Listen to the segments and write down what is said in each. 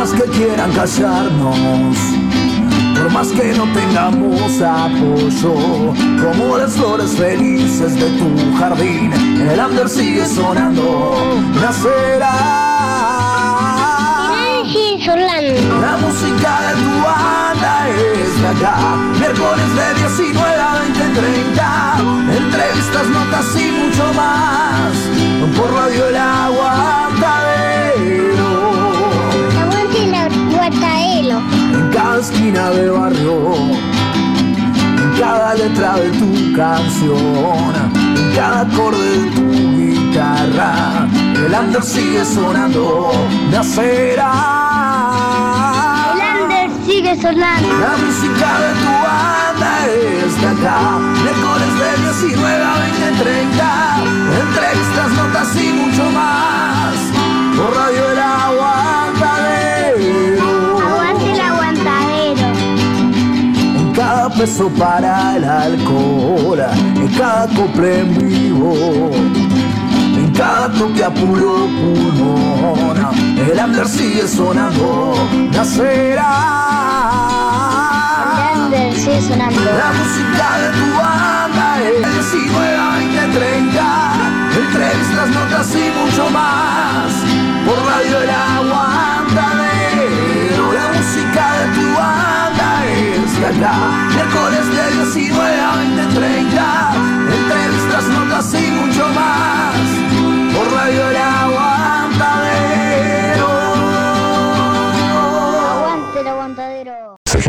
más que quieran callarnos, por más que no tengamos apoyo, como las flores felices de tu jardín, el under sigue sonando, nacerá. La música de tu banda es de acá, miércoles de 19 a 20, 30, entrevistas, notas y mucho más, por Radio El Aguantadero. Cada esquina de barrio, en cada letra de tu canción, en cada acorde de tu guitarra, el under sigue sonando, nacerá. El under sigue sonando. La música de tu banda es de acá, miércoles de 19 a 20, 30, entrevistas, notas y mucho más, por Radio peso para el alcohol, en cada copla en vivo, en cada toque a puro pulmón, el under sigue sonando, nacerá. El under sigue sonando. La música de tu banda es 19 a 20, 30, entrevistas, notas y mucho más, por Radio El Aguantadero. Acá, miércoles de 19 a 20, 30, entrevistas, notas y mucho más, por Radio El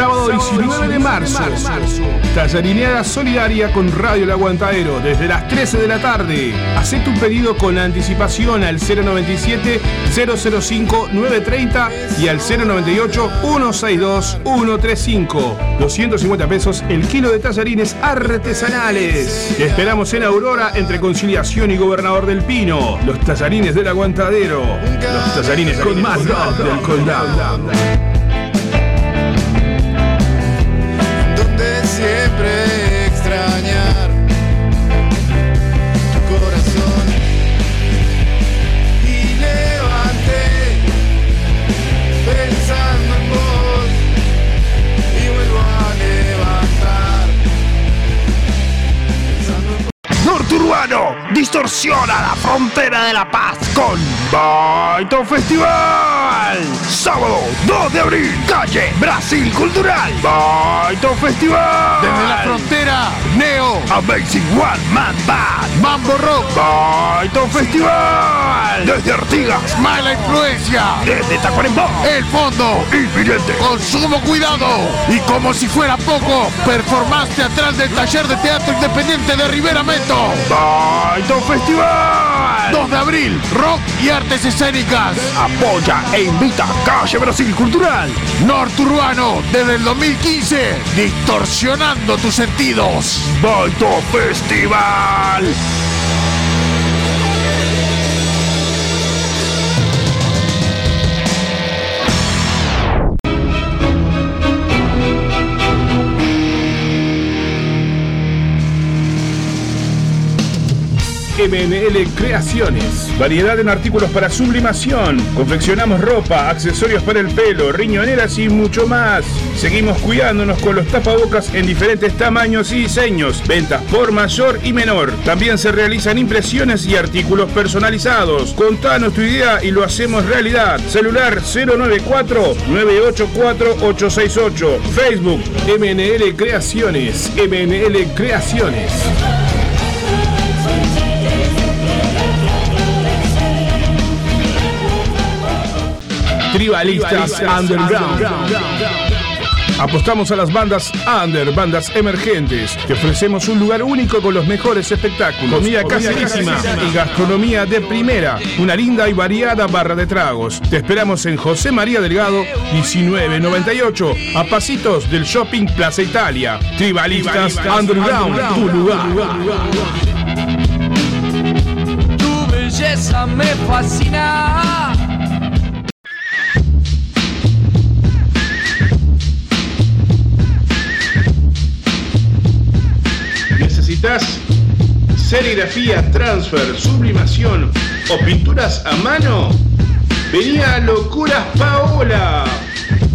Sábado 19 de marzo. Tallarineada solidaria con Radio El Aguantadero desde las 13 de la tarde. Hacé tu pedido con anticipación al 097-005-930 y al 098-162-135. 250 pesos el kilo de tallarines artesanales. Te esperamos en Aurora entre Conciliación y Gobernador del Pino. Los tallarines del Aguantadero. Los tallarines con más rock del condado. Siempre extrañar tu corazón. Y levanté pensando en vos y vuelvo a levantar. Pensando en Norturbano distorsiona la frontera de La Paz con Baito Festival. Sábado 2 de abril, calle Brasil Cultural. Baito Festival. Desde la frontera, Neo, Amazing One Man Band. Mambo Rock, Baito Festival. Desde Artigas. Mala Influencia, Desde Tacuarembó. El Fondo, Inminente. con sumo cuidado. Y como si fuera poco, performance teatral del taller de teatro independiente de Rivera Meto. Baito Festival. 2 de abril, rock y artes escénicas. Apoya e invita Calle Brasil Cultural. Norturbano, desde el 2015, distorsionando tus sentidos. Baito Festival. MNL Creaciones. Variedad en artículos para sublimación. Confeccionamos ropa, accesorios para el pelo, riñoneras y mucho más. Seguimos cuidándonos con los tapabocas en diferentes tamaños y diseños. Ventas por mayor y menor. También se realizan impresiones y artículos personalizados. Contanos tu idea y lo hacemos realidad. Celular 094-984-868. Facebook MNL Creaciones. MNL Creaciones. Tribalistas Underground. Apostamos a las bandas under, bandas emergentes. Te ofrecemos un lugar único con los mejores espectáculos, comida caserísima y gastronomía de primera. Una linda y variada barra de tragos. Te esperamos en José María Delgado, 1998, a pasitos del Shopping Plaza Italia. Tribalistas Underground, tu lugar. Tu belleza me fascina. ¿Necesitas serigrafía, transfer, sublimación o pinturas a mano? Venía a Locuras Paola.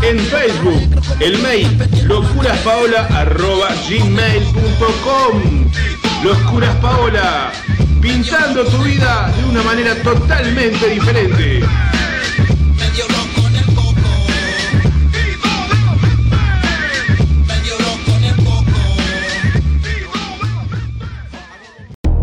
En Facebook, el mail locuraspaola.gmail.com Locuras Paola. Pintando tu vida de una manera totalmente diferente.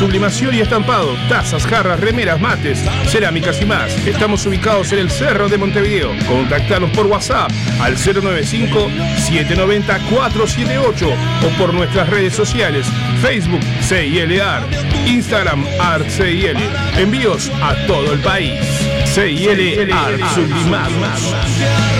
Sublimación y estampado, tazas, jarras, remeras, mates, cerámicas y más. Estamos ubicados en el Cerro de Montevideo. Contactanos por WhatsApp al 095-790-478 o por nuestras redes sociales, Facebook CIL Art, Instagram Art CIL. Envíos a todo el país. CIL Art Sublimados.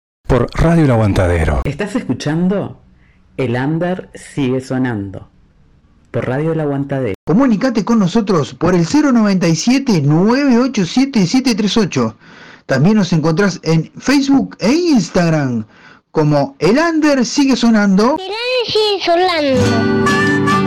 por Radio El Aguantadero. Estás escuchando El Under sigue sonando por Radio El Aguantadero. Comunicate con nosotros por el 097 987 738. También nos encontrás en Facebook e Instagram como El Under sigue sonando. sigue sonando.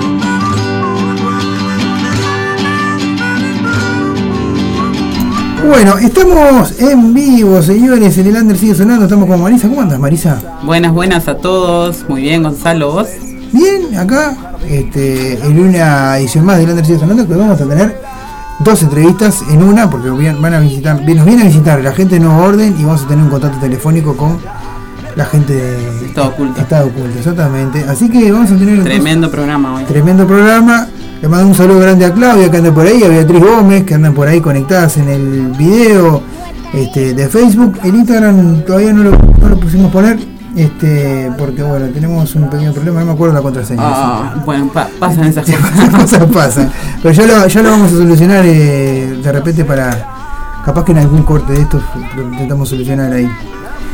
Bueno, estamos en vivo, señores. En el Under sigue sonando. Estamos con Marisa. ¿Cómo andas, Marisa? Buenas, buenas a todos. Muy bien, Gonzalo, vos. Bien, acá, este, en una edición más del Under sigue sonando, que vamos a tener dos entrevistas en una, porque van a visitar, nos viene a visitar la gente de Nuevo Orden y vamos a tener un contacto telefónico con la gente de Estado oculto. Estado oculto, exactamente. Así que vamos a tener Tremendo programa hoy. Tremendo programa. Le mando un saludo grande a Claudia que anda por ahí, a Beatriz Gómez que andan por ahí conectadas en el video este, de Facebook. El Instagram todavía no lo, no lo pusimos poner, este, porque bueno, tenemos un pequeño problema, no me acuerdo la contraseña. Ah, bueno, pa- pasan esas cosas. cosas pasan. Pero ya lo, ya lo vamos a solucionar eh, de repente para. Capaz que en algún corte de estos lo intentamos solucionar ahí.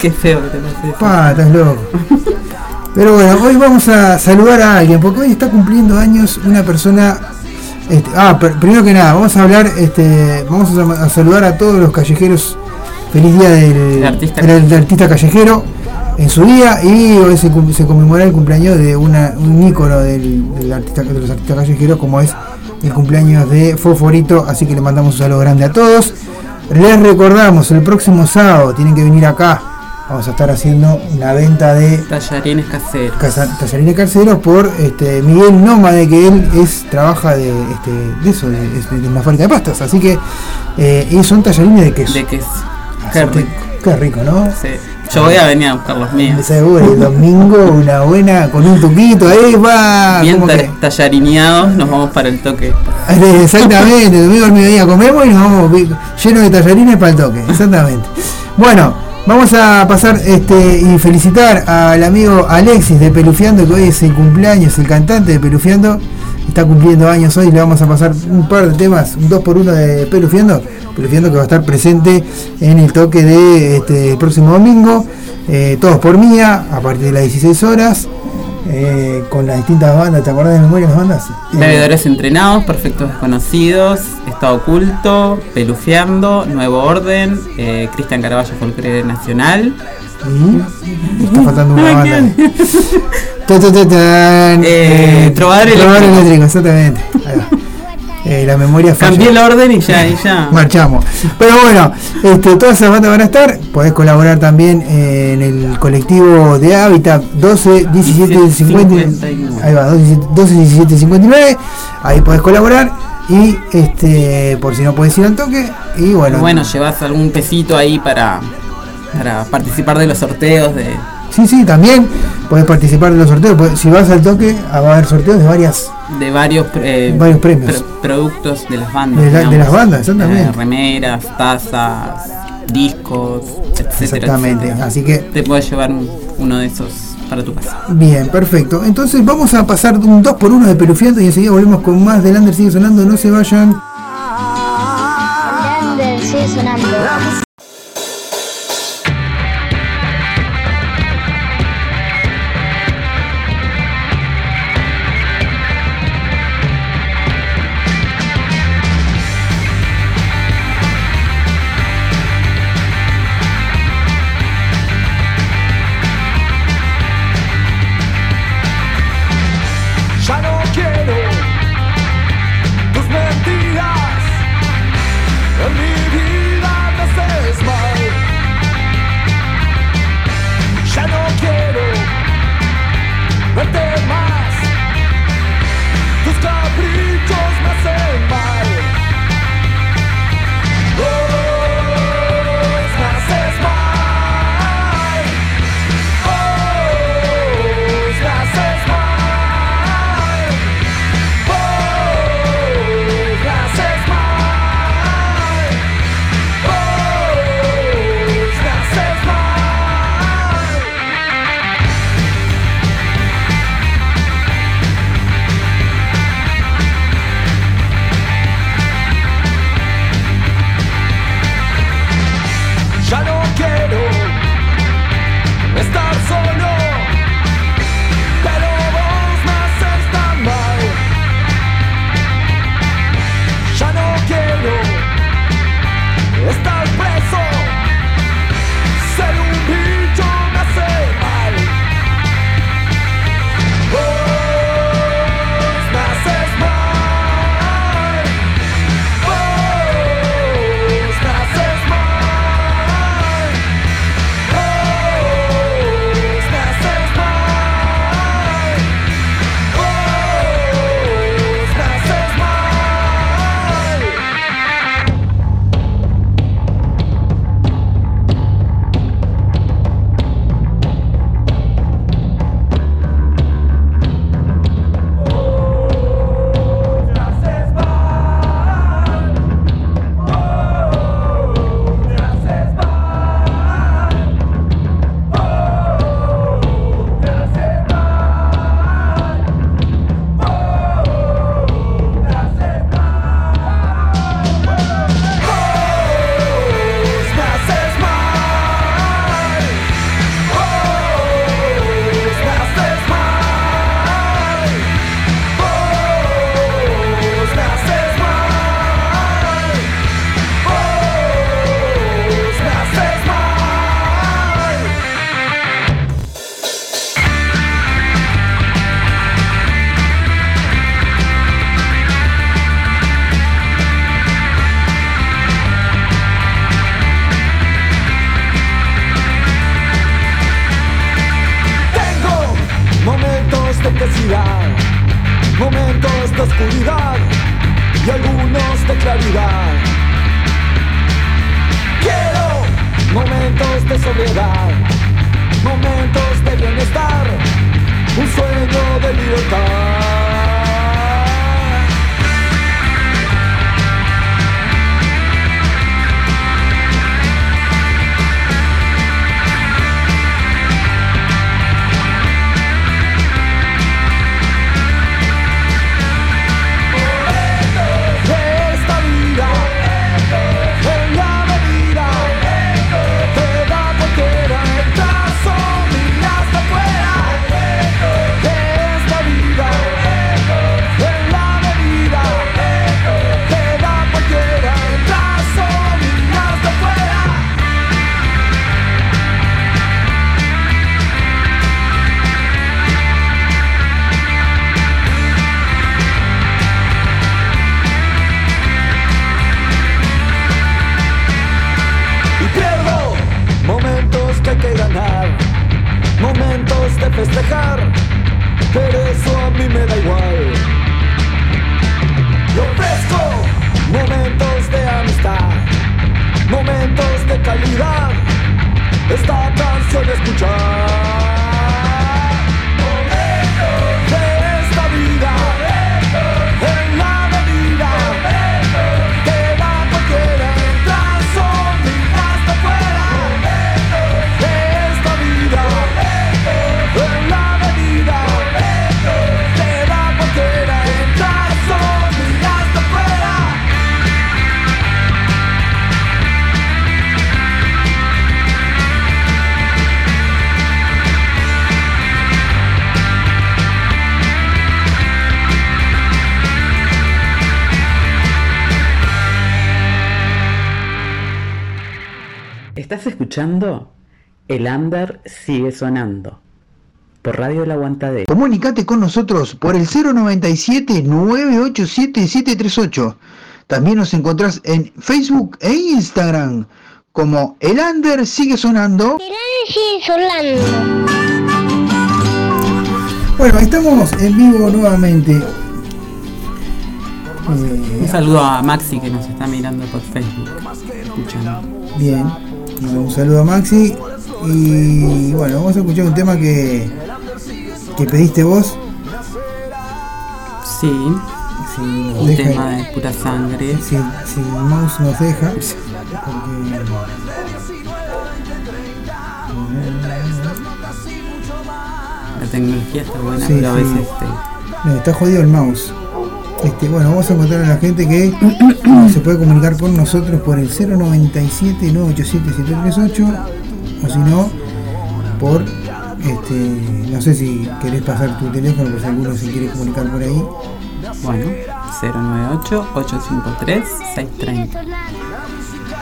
Qué feo que te parece. Pa, estás loco. Pero bueno, hoy vamos a saludar a alguien, porque hoy está cumpliendo años una persona Este, ah, pr- primero que nada, vamos a hablar, este, vamos a, a saludar a todos los callejeros. Feliz día del, El artista del- del artista callejero en su día y hoy se conmemora el cumpleaños de una, un ícono del, del artista, de los artistas callejeros como es el cumpleaños de Foforito, así que le mandamos un saludo grande a todos. Les recordamos, el próximo sábado tienen que venir acá. Vamos a estar haciendo una venta de Tallarines caseros. casa- tallarines calceros por este, Miguel Nómade, que él es trabaja de, este, de eso, de, es de una fábrica de pastas. Así que eh, y son tallarines de queso. De queso. Así Qué que- rico. Qué rico, ¿no? Sí. Yo voy a venir a buscar los míos. Seguro, el domingo una buena con un tuquito, ahí va. Bien ¿cómo ta- que? tallarineados, nos vamos para el toque. Exactamente, el domingo al mediodía comemos y nos vamos llenos de tallarines para el toque, exactamente. Bueno, vamos a pasar este y felicitar al amigo Alexis de Pelufiando, que hoy es el cumpleaños, el cantante de Pelufiando, está cumpliendo años hoy, le vamos a pasar un par de temas, un 2 por 1 de Pelufiando, Pelufiando que va a estar presente en el toque de este próximo domingo, eh, todos por mía, a partir de las 16 horas. Eh, con las distintas bandas, ¿te acordás de memoria las bandas? Eh, Bebedores entrenados, perfectos desconocidos, Estado oculto, Pelufeando, Nuevo Orden, eh, Cristian Caraballo Folclore Nacional. Y está faltando una banda. Ta, ta, tan. Eh, Trovador eléctrico, exactamente. Ahí va. Eh, la memoria falla. Cambié el orden y ya, y ya. Marchamos. Pero bueno, este, todas esas bandas van a estar. Podés colaborar también eh, en el colectivo de Hábitat 12 17 50. 59. Ahí va, 12 12 17 59. Ahí podés colaborar. Y este, por si no podés ir al toque. Y bueno, Bueno, llevas algún pesito ahí para, para participar de los sorteos de, Sí, sí, también podés participar de los sorteos. Podés- Si vas al toque, ah, va a haber sorteos de varias. de varios, eh, Varios premios. pro- productos de las bandas. De la- de digamos. las bandas, exactamente. Eh, remeras, tazas, discos, etcétera. Exactamente. etcétera. Así que, Te puedes llevar un- uno de esos para tu casa. bien, perfecto. Entonces vamos a pasar un 2 por 1 de Pelufiando y enseguida volvemos con más del Under sigue sonando, no se vayan. Lander sigue sonando. Escuchando? El Under sigue sonando. Por Radio El Aguantadero. Comunicate con nosotros por el 097-987-738. También nos encontrás en Facebook e Instagram como El Under sigue sonando. sigue sonando. Bueno, estamos en vivo nuevamente. Eh, Un saludo a Maxi que nos está mirando por Facebook. Escuchando. Bien, un saludo a Maxi. Y bueno, vamos a escuchar un tema que, que pediste vos. Sí, Si un deja- tema de pura sangre. si, si el mouse nos deja. porque- La tecnología está buena, Sí, pero a sí. veces este, No, está jodido el mouse. Este, bueno, vamos a encontrar a la gente que se puede comunicar con nosotros por el 097 987 738 o si no por este no sé si querés pasar tu teléfono por si alguno se quiere comunicar por ahí. bueno, 098-853-630.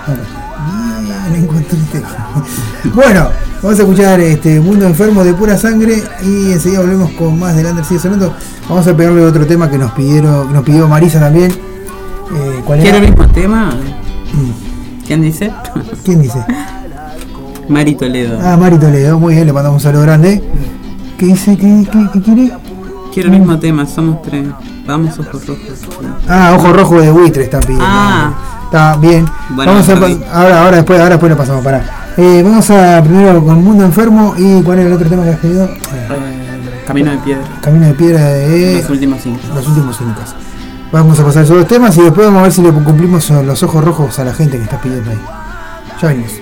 Bueno, bien, encontré el teléfono. Bueno, vamos a escuchar este Mundo Enfermo de pura sangre y enseguida volvemos con más de Lander sigue sonando. Vamos a pegarle otro tema que nos pidieron, que nos pidió Marisa también. Eh, ¿Cuál ¿Quiere era? el mismo tema? Mm, ¿Quién dice? ¿Quién dice? Mari Toledo. Ah, Mari Toledo, muy bien, le mandamos un saludo grande. ¿Qué dice? ¿Qué, qué, qué quiere? Quiero el mismo tema, somos tres. Vamos, ojos rojos. Ah, Ojo Rojo de Buitre está pidiendo. Ah. Está bien. Bueno, vamos a ahora, ahora después, ahora después lo pasamos, pará. Eh, vamos a primero con Mundo Enfermo y ¿cuál es el otro tema que has pedido? Eh, Camino de piedra. Camino de Piedra de Los últimos cinco. los últimos incas. Vamos a pasar esos dos temas y después vamos a ver si le cumplimos los ojos rojos a la gente que está pidiendo ahí. Ya venimos.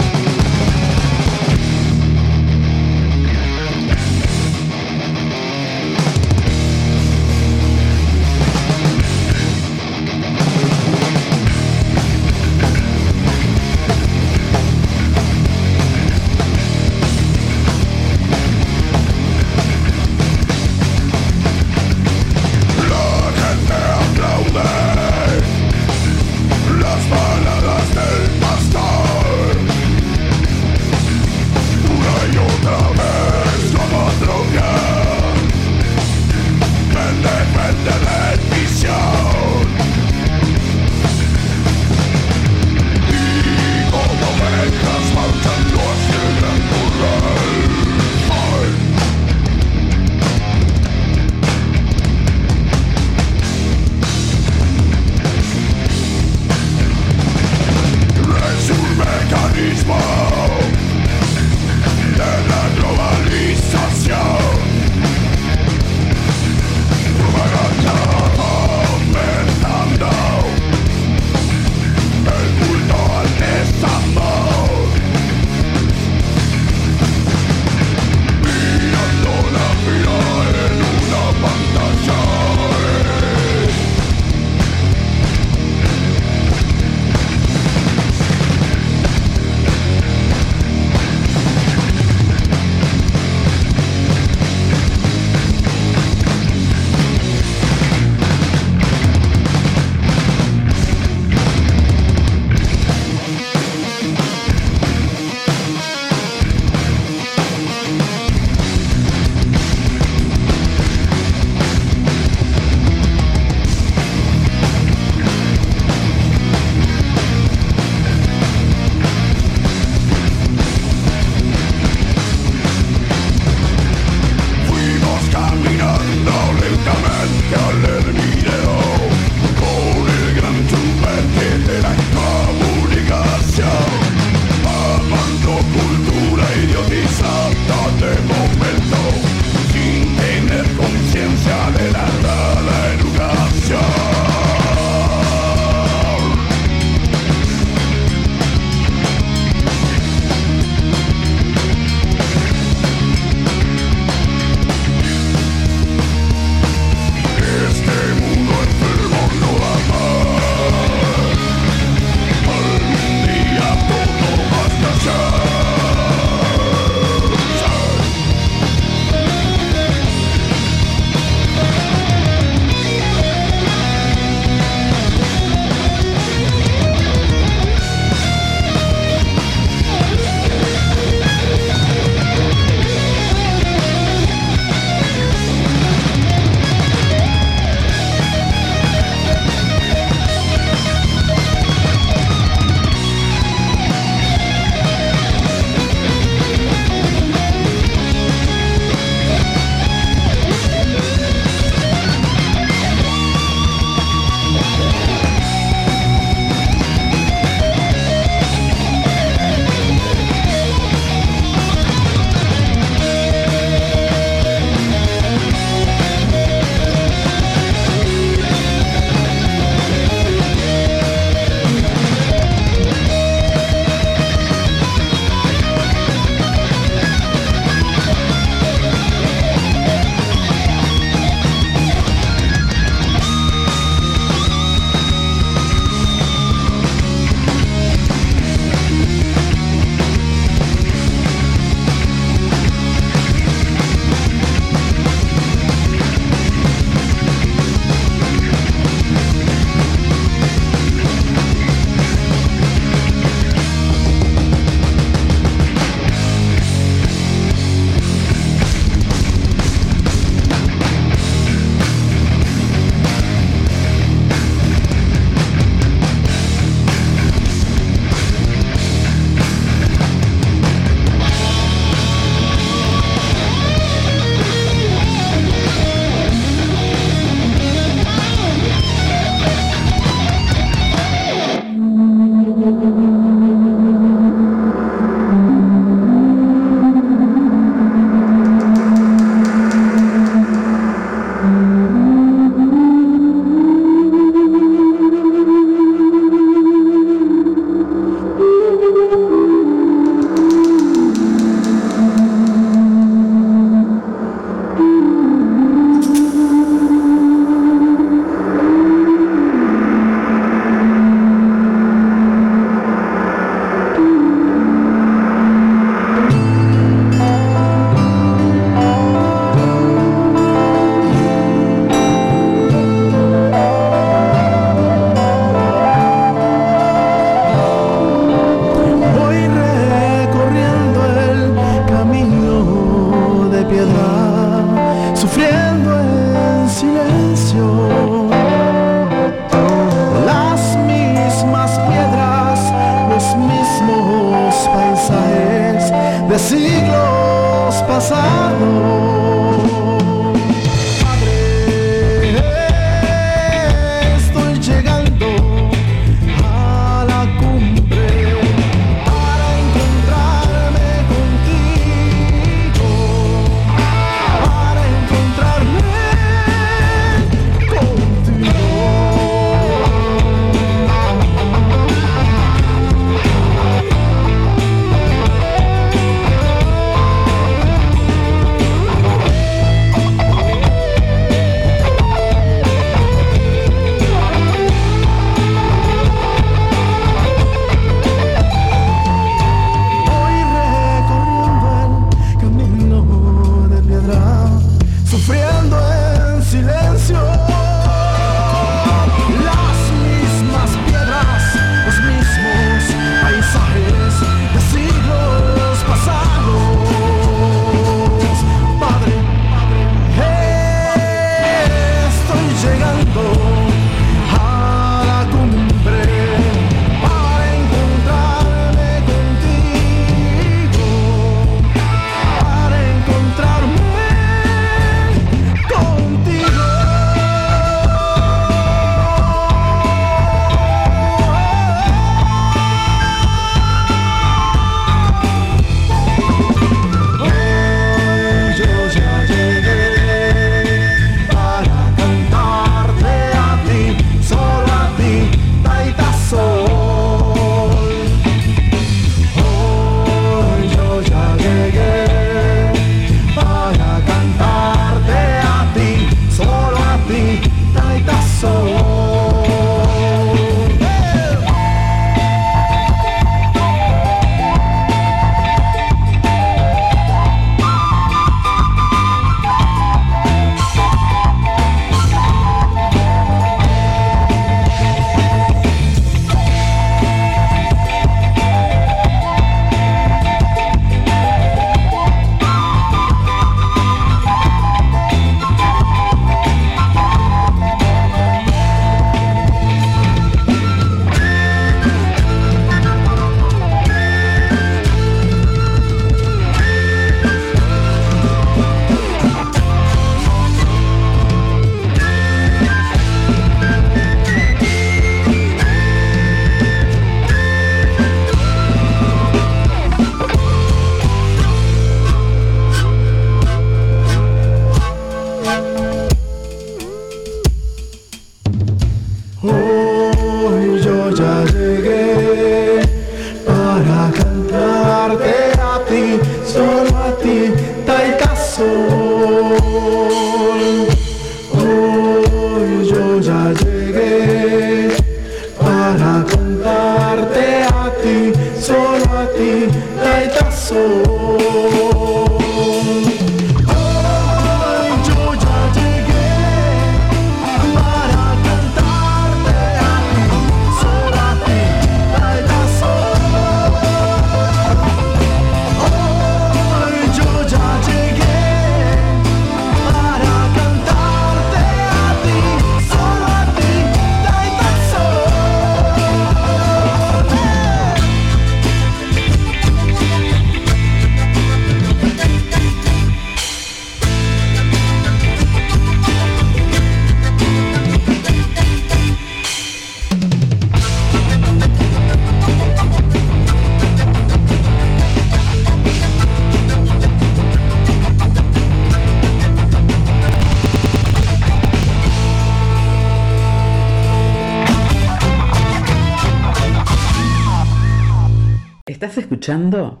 Escuchando?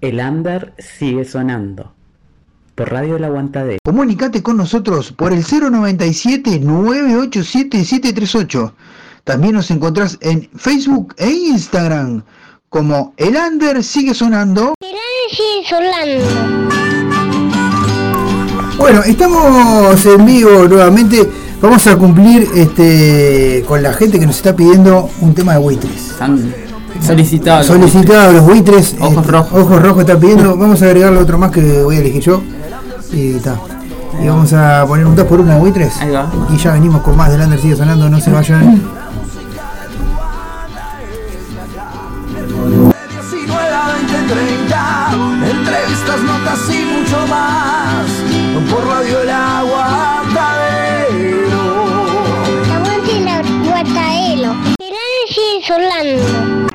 El Under sigue sonando. Por Radio El Aguantadero. Comunicate con nosotros por el 097-987-738. También nos encontrás en Facebook e Instagram como El Under sigue sonando. sigue sonando. Bueno, estamos en vivo nuevamente. Vamos a cumplir este con la gente que nos está pidiendo un tema de buitres. Están solicitados. los buitres. Ojos este, rojos. Ojos rojos está pidiendo. Vamos a agregarle otro más que voy a elegir yo. Y está. Y vamos a poner un 2 por 1 de buitres. Ahí va. Y ya venimos con más del Under sigue sonando, no se vayan. 19 a 2030, entrevistas, notas y mucho más. Por Radio El Aguantadero. Aguante sigue sonando.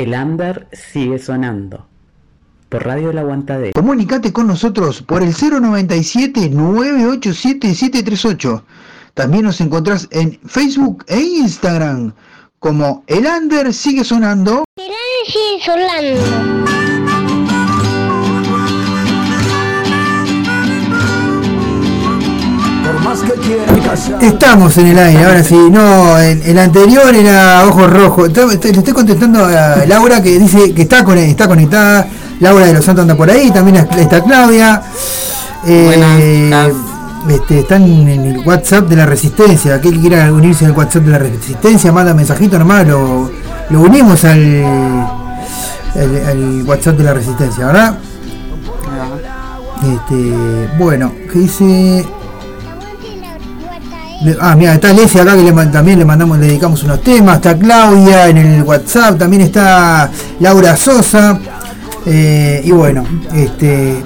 El Under sigue sonando por Radio El Aguantadero. Comunicate con nosotros por el 097-987-738. También nos encontrás en Facebook e Instagram como El Under sigue sonando. El sigue sonando. Estamos en el aire, ahora sí. No, el anterior era Ojos Rojos. Estoy- Le estoy contestando a Laura que dice que está, con- está conectada. Laura de los Santos anda por ahí. También está Claudia. Eh, este, están en el WhatsApp de la Resistencia. Aquel que quiera unirse al WhatsApp de la Resistencia, manda mensajito nomás. Lo, lo unimos al, al, al WhatsApp de la Resistencia, ¿verdad? Este, bueno, que dice. Ah, mira, está Lesia acá que le también le mandamos, le dedicamos unos temas, está Claudia en el WhatsApp, también está Laura Sosa, eh, y bueno, este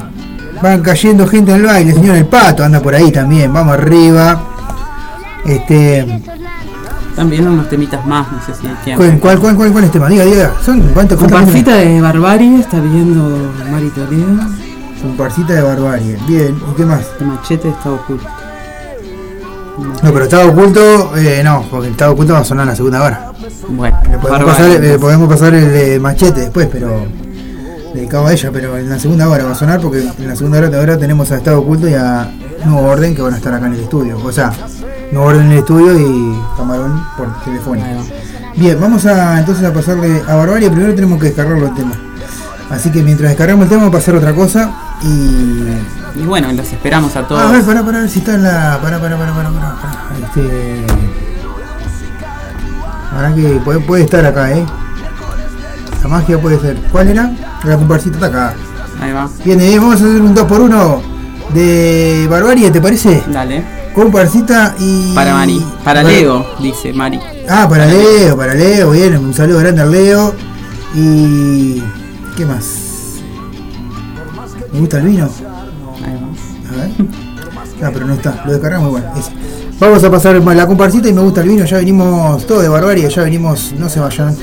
van cayendo gente baile, el señor El Pato anda por ahí también, vamos arriba. Este, También unos temitas más, no sé si hay. ¿cuál, cuál, cuál, cuál, cuál es el tema? Diga, diga, son cuántos Comparsita de Barbarie, está viendo Mari Toledo. Comparsita de barbarie, bien, ¿y qué más? El machete está oculto. No, pero estado oculto, eh, no, porque estado oculto va a sonar en la segunda hora. Bueno, Le podemos, pasar, le entonces. podemos pasar el de machete después, pero dedicado a ella, pero en la segunda hora va a sonar porque en la segunda hora, ahora tenemos a Estado Oculto y a Nuevo Orden que van a estar acá en el estudio. O sea, Nuevo Orden en el estudio y Camarón por teléfono. Bien, vamos a entonces a pasarle a Barbarie. Primero tenemos que descargarlo el tema. Así que mientras descargamos el tema vamos a pasar otra cosa y. Y bueno, los esperamos a todos. Ah, a ver, pará, pará, ver si está en la. Pará, pará, pará, pará, pará. Este. Ahora que puede, puede estar acá, eh. La magia puede ser. ¿Cuál era? La comparsita está acá. Ahí va. Bien, eh, vamos a hacer un 2x1 de Barbarie, ¿te parece? Dale. Comparsita y. Para Mari. Para Leo, dice Mari. Ah, para Leo, para Leo, bien, un saludo grande al Leo. Y. ¿Qué más? ¿Me gusta el vino? A ver. Ah, pero no está, lo descargamos igual. ese. Vamos a pasar la comparsita y me gusta el vino, ya venimos todo de barbarie, ya venimos, no se vayan.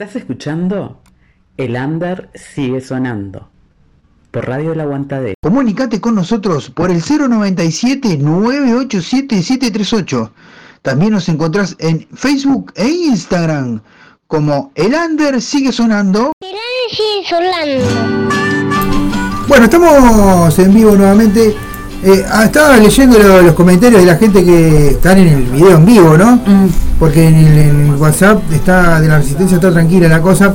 Estás escuchando El Under sigue sonando por Radio El Aguantadero. Comunicate con nosotros por el 097-987-738. También nos encontrás en Facebook e Instagram como El Under sigue sonando. sigue sonando. Bueno, estamos en vivo nuevamente. Eh, ah, estaba leyendo lo- los comentarios de la gente que están en el video en vivo, ¿no? Porque en el, en el WhatsApp está de la resistencia está tranquila la cosa.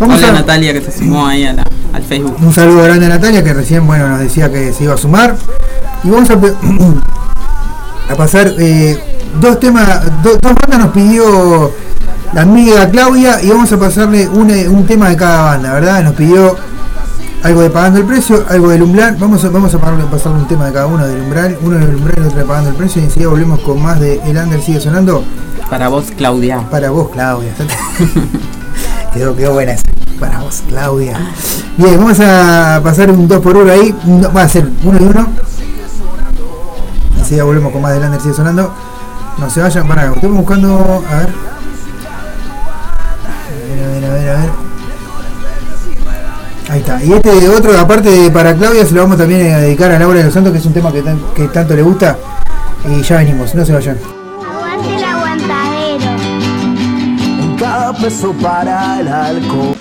Vamos Hola a Natalia que se sumó ahí a la- al Facebook. un saludo grande a Natalia que recién bueno nos decía que se iba a sumar. Y vamos a, pasar eh, dos temas, do- dos bandas nos pidió la amiga Claudia y vamos a pasarle un, eh, un tema de cada banda, ¿verdad? Nos pidió algo de Pagando el Precio, algo del Umbral. Vamos a, vamos a pasarle, pasarle un tema de cada uno del Umbral, uno del Umbral y otro de Pagando el Precio y enseguida volvemos con más de El Under sigue sonando. Para vos, Claudia. Para vos, Claudia. quedó, quedó buena esa. Para vos, Claudia. Bien, vamos a pasar un 2 por 1 ahí. No, va a ser uno y uno. Enseguida volvemos con más de El Under sigue sonando. No se vayan, para, estamos buscando. A ver. A ver, a ver, a ver, a ver. Ahí está. Y este otro, aparte de para Claudia, se lo vamos también a dedicar a Laura de los Santos, que es un tema que, tan- que tanto le gusta. Y ya venimos, no se vayan. Aguante el aguantadero. Cada peso para el alcohol.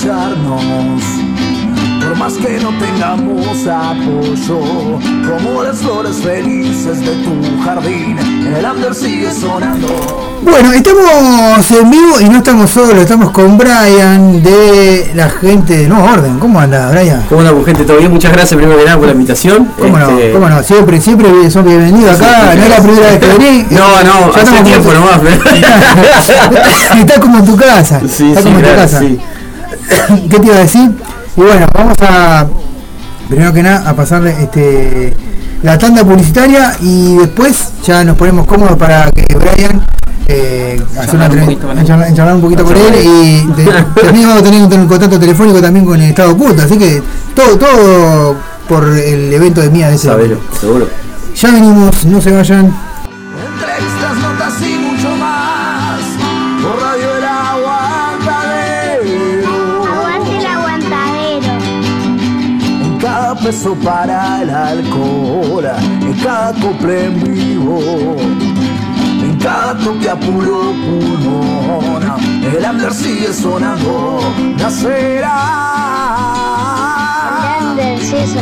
Callarnos, por más que no tengamos apoyo, como las flores felices de tu jardín, el under sigue sonando. Bueno, estamos en vivo y no estamos solos, estamos con Brian de la gente de Nuevo Orden. ¿Cómo anda, Brian? ¿Cómo anda, gente? ¿Todo bien? Muchas gracias primero que nada por la invitación. ¿Cómo Este, no? ¿Cómo no? Siempre, siempre son bienvenidos Sí, acá. sí, no es la primera vez que venís. No, no, Ya hace tiempo nomás. pero- Está como en tu casa. Sí, está sí, como en tu claro, casa. ¿Qué te iba a decir? Y bueno, vamos a, primero que nada, a pasarle este, la tanda publicitaria y después ya nos ponemos cómodos para que Brian eh, hacer una un entre- poquito con él. charlar, un poquito con él y te- también vamos a tener un contacto telefónico también con el Estado oculto, así que todo, todo por el evento de Mía de ese Sabelo, seguro. Ya venimos, no se vayan. Peso para el alcohol, en cada cople en vivo, en cada toque a puro pulmón, el sigue sonando, nacerá. Under, sí,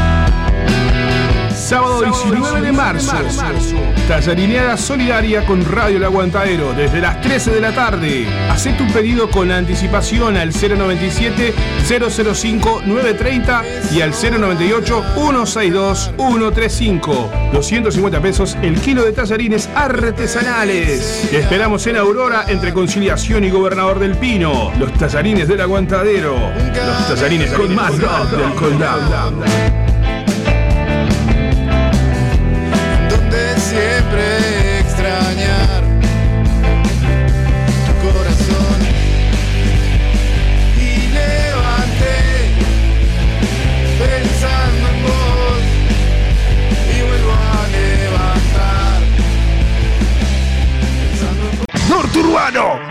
Sábado 19 de marzo. Tallarineada solidaria con Radio El Aguantadero desde las 13 de la tarde. Hacé tu pedido con anticipación al 097 005 930 y al 098 162 135. 250 pesos el kilo de tallarines artesanales. Te esperamos en Aurora entre Conciliación y Gobernador del Pino. Los tallarines del Aguantadero. Los tallarines con más rock del condado. Siempre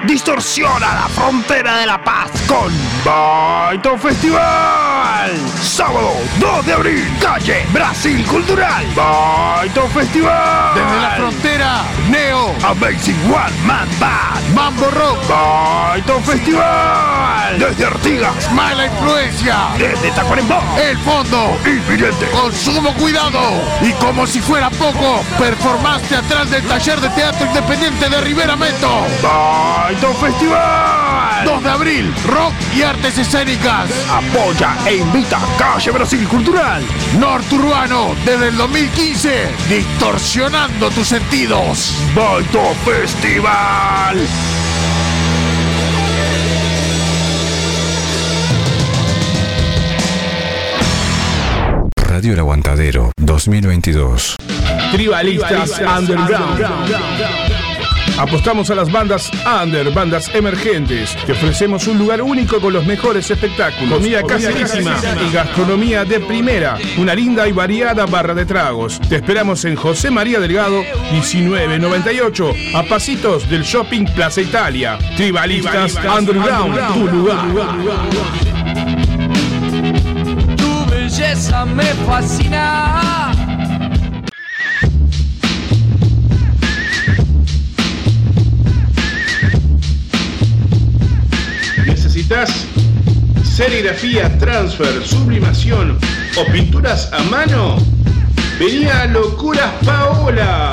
distorsiona la frontera de la paz con Baito Festival. Sábado 2 de abril, calle Brasil Cultural. Baito Festival. Desde la frontera, Neo, Amazing One Man Band, Mambo Rock. Baito Festival. Desde Artigas, Mala Influencia. Desde Tacuarembó, El Fondo, Inminente. Consumo Cuidado. Y como si fuera poco, performance teatral del taller de teatro independiente de Rivera Meto. Baito Festival. 2 de abril, rock y artes escénicas. Apoya e invita Calle Brasil Cultural. Norturbano, desde el 2015, distorsionando tus sentidos. Baito Festival. Radio El Aguantadero 2022. Tribalistas Underground. Apostamos a las bandas under, bandas emergentes. Te ofrecemos un lugar único con los mejores espectáculos. Comida caserísima y gastronomía de primera. Una linda y variada barra de tragos. Te esperamos en José María Delgado, 1998, a pasitos del Shopping Plaza Italia. Tribalistas Underground, tu lugar. Tu belleza me fascina. ¿Necesitas serigrafía, transfer, sublimación o pinturas a mano? Venía a Locuras Paola.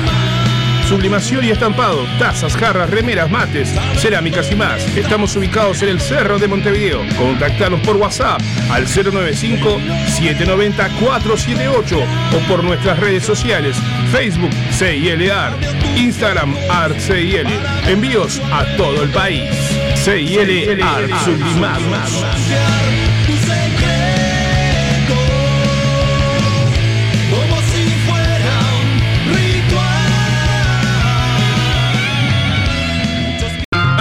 Sublimación y estampado, tazas, jarras, remeras, mates, cerámicas y más. Estamos ubicados en el Cerro de Montevideo. Contactanos por WhatsApp al 095-790-478 o por nuestras redes sociales, Facebook CIL Art, Instagram Art CIL. Envíos a todo el país. CIL Art Sublimados.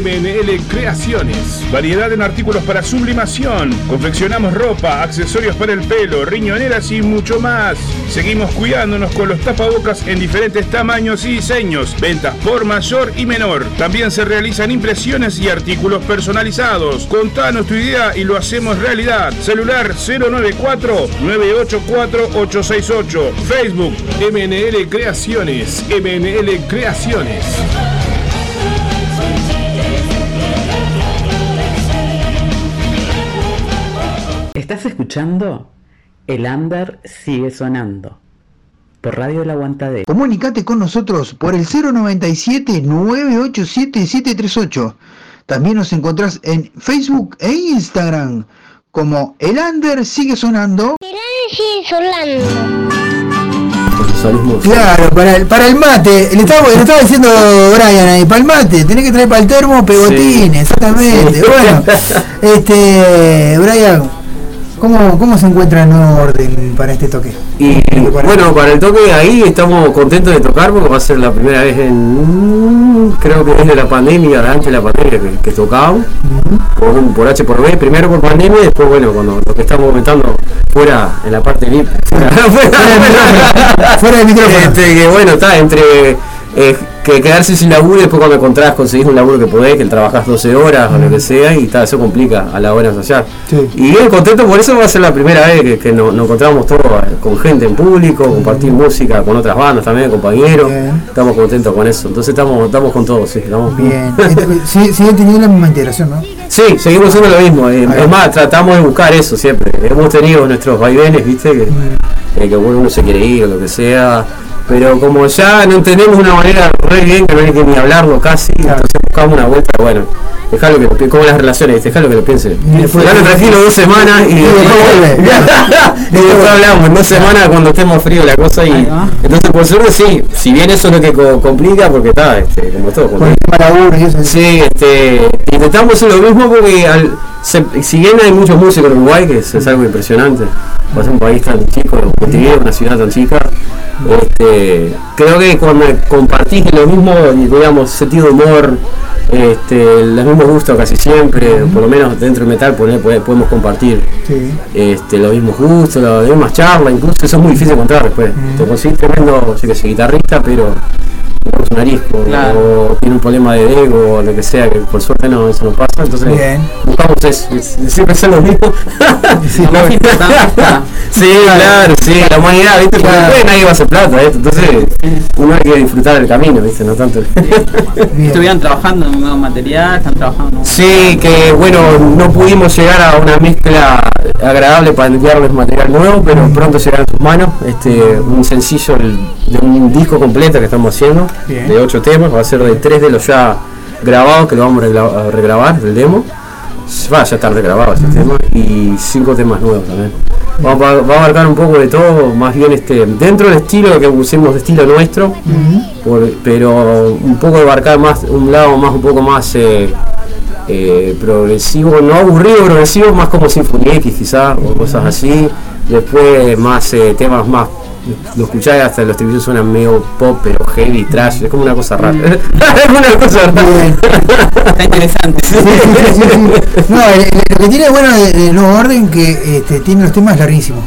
MNL Creaciones. Variedad en artículos para sublimación. Confeccionamos ropa, accesorios para el pelo, riñoneras y mucho más. Seguimos cuidándonos con los tapabocas en diferentes tamaños y diseños. Ventas por mayor y menor. También se realizan impresiones y artículos personalizados. Contanos tu idea y lo hacemos realidad. Celular 094-984-868. Facebook MNL Creaciones. MNL Creaciones. ¿Estás escuchando? El under sigue sonando. Por Radio El Aguantadero. Comunicate con nosotros por el 097-987-738. También nos encontrás en Facebook e Instagram como El Under sigue sonando. sigue sonando. Claro, para el, para el mate, le estaba, le estaba diciendo Brian ahí, para el mate, tenés que traer para el termo pegotines, Sí. exactamente. Sí. Bueno, este, Brian, ¿cómo, ¿cómo se encuentra el nuevo orden para este toque? Y bueno, para el toque ahí estamos contentos de tocar porque va a ser la primera vez en, creo que desde la pandemia, de antes de la pandemia que, que por, H por B, primero por pandemia y después, bueno, cuando lo que estamos comentando fuera en la parte libre. Fuera, fuera del micrófono. Este, que bueno, está entre eh, que quedarse sin laburo y después cuando encontrás conseguís un laburo que podés, que trabajás 12 horas o lo que sea y está, eso complica a la hora de ensayar. Y bien contento por eso va a ser la primera vez que, que nos, nos encontramos todos eh, con gente en público, compartir música con otras bandas también, compañeros. Estamos contentos con eso. Entonces estamos, estamos con todo, sí, estamos Bien, Este, sí- siguen teniendo la misma integración, ¿no? Sí, seguimos haciendo lo mismo. eh, Es más, tratamos de buscar eso siempre. Hemos tenido nuestros vaivenes, viste, que, eh, que uno se quiere ir o lo que sea. Pero como ya no entendemos una manera re bien que no hay que ni hablarlo casi, entonces buscamos una vuelta, bueno, dejalo que lo como las relaciones, dejalo que lo piense. después- Dejalo tranquilo dos semanas y, Y y después hablamos, en dos semanas cuando estemos fríos la cosa y entonces por suerte sí, si bien eso es lo que co- complica porque está, este, como todo, eso. Sí, este, intentamos hacer lo mismo porque al, se- si bien hay muchos músicos en Uruguay, que es, es algo impresionante, por ser un país tan chico, Montevideo, una ciudad tan chica, este, creo que cuando compartís lo mismo, digamos, sentido de humor, este, los mismos gustos casi siempre, por lo menos dentro del metal podemos compartir Sí. este, los mismos gustos, las mismas charlas, incluso eso es muy difícil encontrar después. Te consigues tremendo, yo que sé, guitarrista, pero no es un arisco, o tiene un problema de ego, o lo que sea, que por suerte no, eso no pasa, entonces Bien. buscamos eso, es- siempre ser lo mismo. Sí, claro. sí, claro, sí, la humanidad, ¿viste? Claro. después nadie va a hacer plata, ¿viste? Entonces uno hay que disfrutar del camino, ¿viste? No tanto. Estuvieron trabajando en un nuevo material, están trabajando en un Sí, que bueno, no pudimos llegar a una mezcla agradable para enviarles material nuevo, pero pronto llegará a tus manos. Este, un sencillo el- de un disco completo que estamos haciendo, Bien. de ocho temas, va a ser de tres de los ya grabados que lo vamos a regrabar, del demo. Va, ya están regrabados ese tema y cinco temas nuevos también. Vamos a, va a abarcar un poco de todo, más bien este dentro del estilo que pusimos de estilo nuestro, por- pero un poco abarcar más un lado más un poco más eh, eh, progresivo, no aburrido, progresivo, más como Symphony X quizás, o cosas así. Después más eh, temas más, lo escucháis hasta los estribillos suenan medio pop, pero heavy, trash, es como una cosa rara. es una cosa rara. Está interesante. Sí, sí, sí, sí, sí. No, lo que tiene bueno de, de Nuevo Orden que este, tiene los temas larguísimos.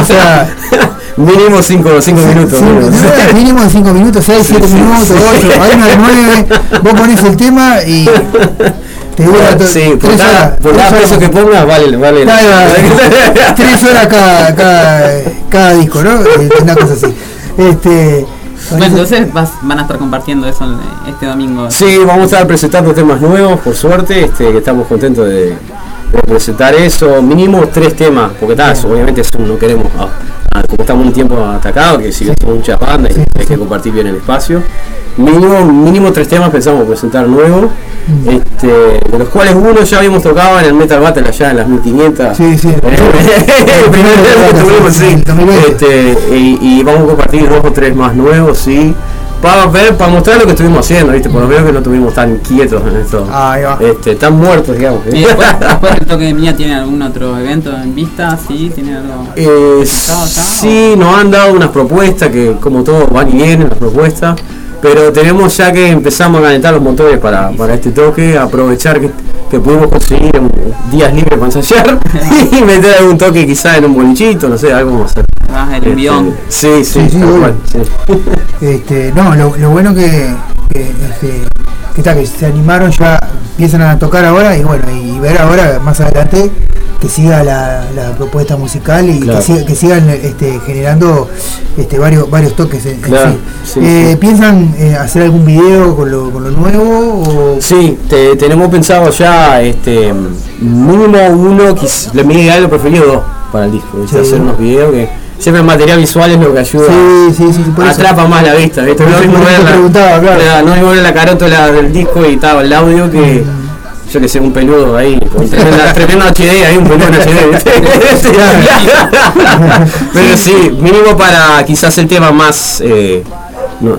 O sea, Mínimo 5 minutos. sí, mínimo. no, mínimo 5 minutos, 6, 7 minutos, 8, hay uno de 9, vos pones el tema y te dura to- Sí, por tres cada, horas. por tres cada peso que pongas vale, vale. Tres horas cada, cada, cada disco, ¿no? Eh, Una cosa así. Este, Bueno, entonces vas- van a estar compartiendo eso este domingo. Sí, vamos a estar presentando temas nuevos, por suerte, este, que estamos contentos de, de presentar eso. Mínimo tres temas, porque tal, obviamente eso no queremos, ah, ah, como estamos un tiempo atacado, que si somos muchas bandas y hay que compartir bien el espacio. Mínimo, mínimo tres temas pensamos presentar nuevos, este, de los cuales uno ya habíamos tocado en el Metal Battle allá en las 1500. Sí, sí. el primer tema que tuvimos, sí. Este, y, y vamos a compartir dos o tres más nuevos, sí. Para ver, para mostrar lo que estuvimos haciendo, viste, por lo menos que no estuvimos tan quietos en esto. Ahí va. Este, tan muertos, digamos. Y después, después del toque de mía, ¿tiene algún otro evento en vista? Sí, tiene algo. Eh, ya? sí, nos han dado unas propuestas que como todo van y vienen las propuestas, pero tenemos ya que empezamos a calentar los motores para, para este toque, aprovechar que, que pudimos conseguir días libres para ensayar y meter algún toque quizá en un bolichito, no sé, algo vamos a hacer. Ah, el Este, envión. Sí, sí, Sí, sí. Este, no, lo, lo bueno que, que, este, que está, que se animaron ya, empiezan a tocar ahora y bueno, y ver ahora más adelante que siga la, la propuesta musical y Claro. que, siga- que sigan este, generando este, varios varios toques en, en Claro, sí. sí, Eh, sí. ¿Piensan eh, hacer algún video con lo, con lo nuevo? O... Sí, te- tenemos pensado ya este mínimo uno, quiz- la mi ideal lo preferido dos para el disco, hacer unos videos que siempre el material visual es lo que ayuda. Sí, sí, sí, eso. atrapa más la vista, ¿viste? Por No eso- es la, preguntaba, claro. la- no es la del disco y estaba el audio que yo que sé, un peludo ahí, con tremenda, tremendo HD, ahí un peludo en HD. Pero sí, mínimo para quizás el tema más eh, no,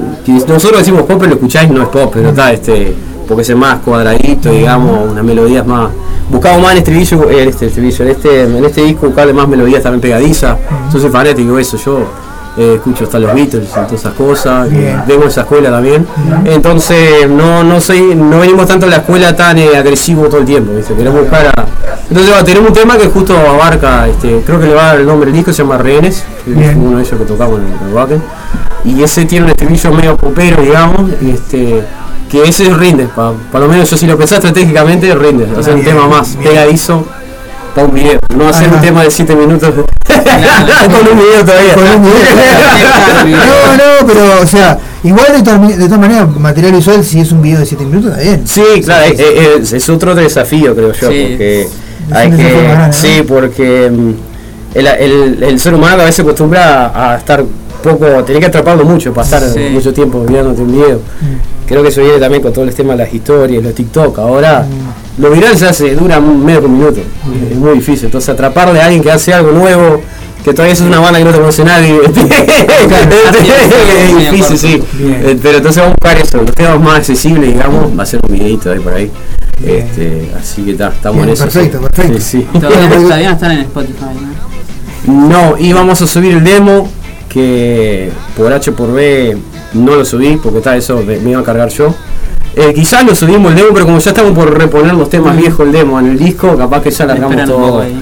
nosotros decimos pop, pero lo escucháis no es pop, pero está este porque es más cuadradito, digamos, unas melodías más. Buscamos más en este estribillo, en este estribillo, en este, en este disco buscarle más melodías también pegadizas. Yo soy fanático de eso, yo eh, escucho hasta los Beatles y todas esas cosas, Bien. vengo de esa escuela también. Entonces no, no soy, no venimos tanto a la escuela tan eh, agresivo todo el tiempo, ¿viste? queremos buscar a. Entonces tenemos un tema que justo abarca, este, creo que le va a dar el nombre del disco, se llama Rehenes, que es Bien. uno de ellos que tocamos en el Wacken. Y ese tiene un estribillo medio popero, digamos, este, que ese rinde, para lo menos yo si lo pensás estratégicamente rinde, hacer un tema más bien. pegadizo para un video, no hacer Ajá. un tema de 7 minutos con un video todavía. Con un video. No, no, pero o sea, igual de, todas mi- de todas maneras, material visual, si es un video de 7 minutos, está bien. Sí, claro, es, es otro desafío, creo yo, Sí. porque Es hay que. grande, Sí, porque mm, el, el- el ser humano a veces acostumbra a, a estar poco, tenés que atraparlo mucho, pasar Sí. mucho tiempo mirándote un video. Creo que eso viene también con todo el tema de las historias, los TikTok. Ahora, lo viral ya se dura un medio que un minuto. Es muy difícil. Entonces, atraparle a alguien que hace algo nuevo, que todavía es una banda que no te conoce nadie, es difícil, sí. Eh, Pero entonces vamos a buscar eso, los temas más accesibles, digamos, va a ser un videito ahí por ahí. Este, así que ta, estamos Bien, en eso. perfecto, sí. perfecto. Sí, sí. Todavía, todavía no están en Spotify, ¿no? No, y vamos a subir el demo que por H por B no lo subí porque está eso me me iba a cargar yo. Eh, quizás lo subimos el demo, pero como ya estamos por reponer los temas viejos el demo en el disco, capaz que ya largamos todo. ahí.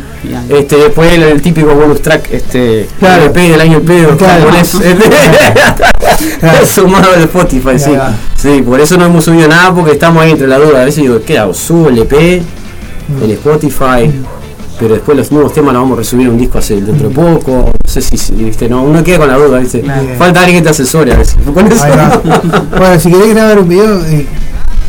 Este, después el, el típico bonus track, este, Claro. el EP del año pedo, Claro. Claro. sumado al Spotify, sí. Sí, por eso no hemos subido nada porque estamos ahí entre la duda. A veces digo, ¿qué hago? ¿Subo el EP en Spotify? Pero después los nuevos temas los vamos a resubir a un disco hace dentro de poco. No sé si, si, viste, no, uno queda con la duda, viste. Claro. Falta alguien que te asesore a veces. Bueno, si querés grabar un video, eh,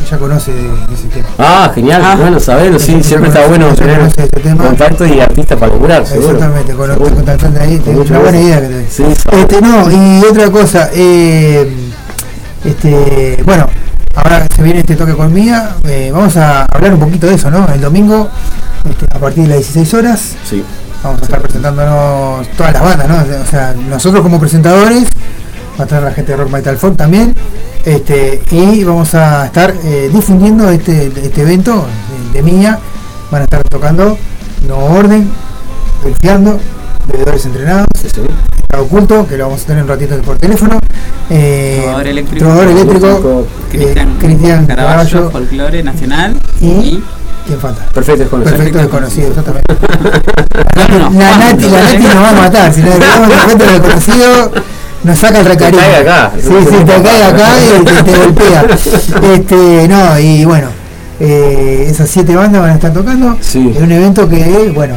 ya conoce ese tema. Ah, genial, bueno, saberlo, sí, siempre está bueno tener tema. contacto y artista para seguro. Exactamente, con Seguro. contactante ahí, te- una buena idea que te Sí. Este, no, y otra cosa, eh, este, bueno, ahora se viene este toque con Mía, eh, vamos a hablar un poquito de eso, ¿no? El domingo, este, a partir de las 16 horas, Sí. vamos a estar presentándonos todas las bandas, ¿no? O sea, nosotros como presentadores, va a estar la gente de Rock Metal Folk también, este, y vamos a estar eh, difundiendo este, este evento de, de Mía, van a estar tocando No Orden, Golpeando, Bebedores Entrenados, Estado Oculto, que lo vamos a tener un ratito por teléfono, eh, Trovador eléctrico. Trovador eléctrico, eh, Cristian Caraballo, folclore nacional y ¿quién falta? Perfecto desconocido. Perfecto desconocido, exactamente. La Nati, la. Nati nos va a matar. Si le decimos perfecto desconocido, nos saca el recarín. cae acá. Sí, sí, te cae acá y te, te golpea. Este, no, y bueno, eh, esas siete bandas van a estar tocando. Sí. Es un evento que, bueno,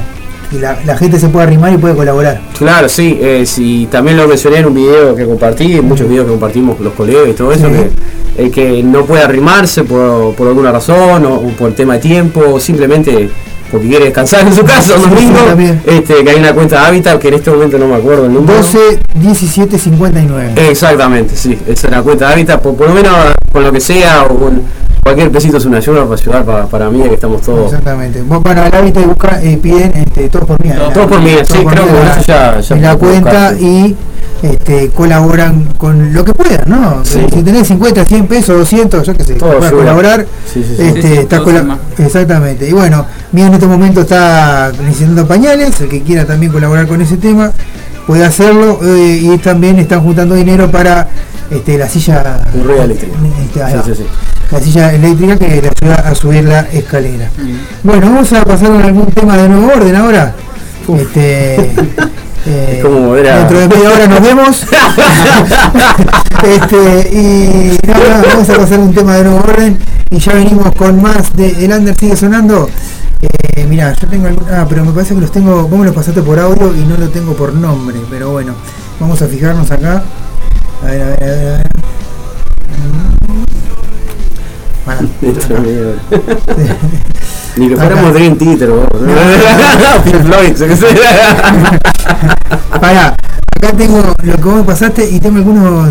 y la, la gente se puede arrimar y puede colaborar. Claro, sí, eh, sí, también lo mencioné en un video que compartí, en muchos videos que compartimos con los colegas y todo eso, Sí. que el que no puede arrimarse por, por alguna razón o, o por tema de tiempo o simplemente porque quiere descansar en su casa Sí, domingo, este, que hay una cuenta de Habitat que en este momento no me acuerdo el número. 12, 17, 59. Exactamente, sí, esa es la cuenta de Habitat, por, por lo menos con lo que sea o con cualquier pesito es una ayuda para ayudar para, para mí que estamos todos... Exactamente. Vos, Bueno, al hábitat y busca, eh, piden este, todo por mí. Todo por mí, sí, creo que en la- eso ya- ya en la puedo cuenta buscar, y este, colaboran con lo que puedan, ¿no? Sí. Si tenés 50, 100 pesos, 200, yo qué sé, ayuda. colaborar. Sí, sí, sí. Este, está. Exactamente. Y bueno, Mía en este momento está necesitando pañales, el que quiera también colaborar con ese tema puede hacerlo eh, y también están juntando dinero para este, la silla eléctrico. este, ahí Sí, va. sí, sí. la silla eléctrica que le ayuda a subir la escalera. Mm. Bueno, vamos a pasar con algún tema de nuevo orden ahora. Este, eh, como volver a- Dentro de media hora nos vemos. este, y no, no, vamos a pasar un tema de nuevo orden. Y ya venimos con más de El Under sigue sonando. Eh, mira, yo tengo algún. Ah, pero me parece que los tengo. Vos me los pasaste por audio y no lo tengo por nombre. Pero bueno, vamos a fijarnos acá. A ver, a ver, a ver. A ver. Mm. Bueno. Ni que fuéramos Dream Theater, vos. Pink Floyd. Pará, acá tengo lo que vos me pasaste y tengo algunos.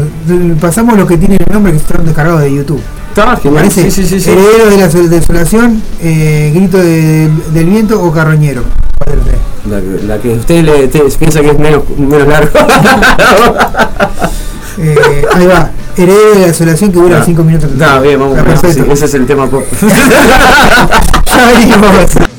Pasamos los que tienen el nombre que están descargados de YouTube. Está ¿Te genial. parece? Sí, sí, sí. sí. Heredero de la sol- desolación, eh, grito de- del viento o carroñero. La, que- la que usted le, te- piensa que es menos, menos largo. Eh, ahí va. Heredero de la desolación que dura Ah, 5 minutos. Está bien, vamos sí, ese es el tema. Ya venimos.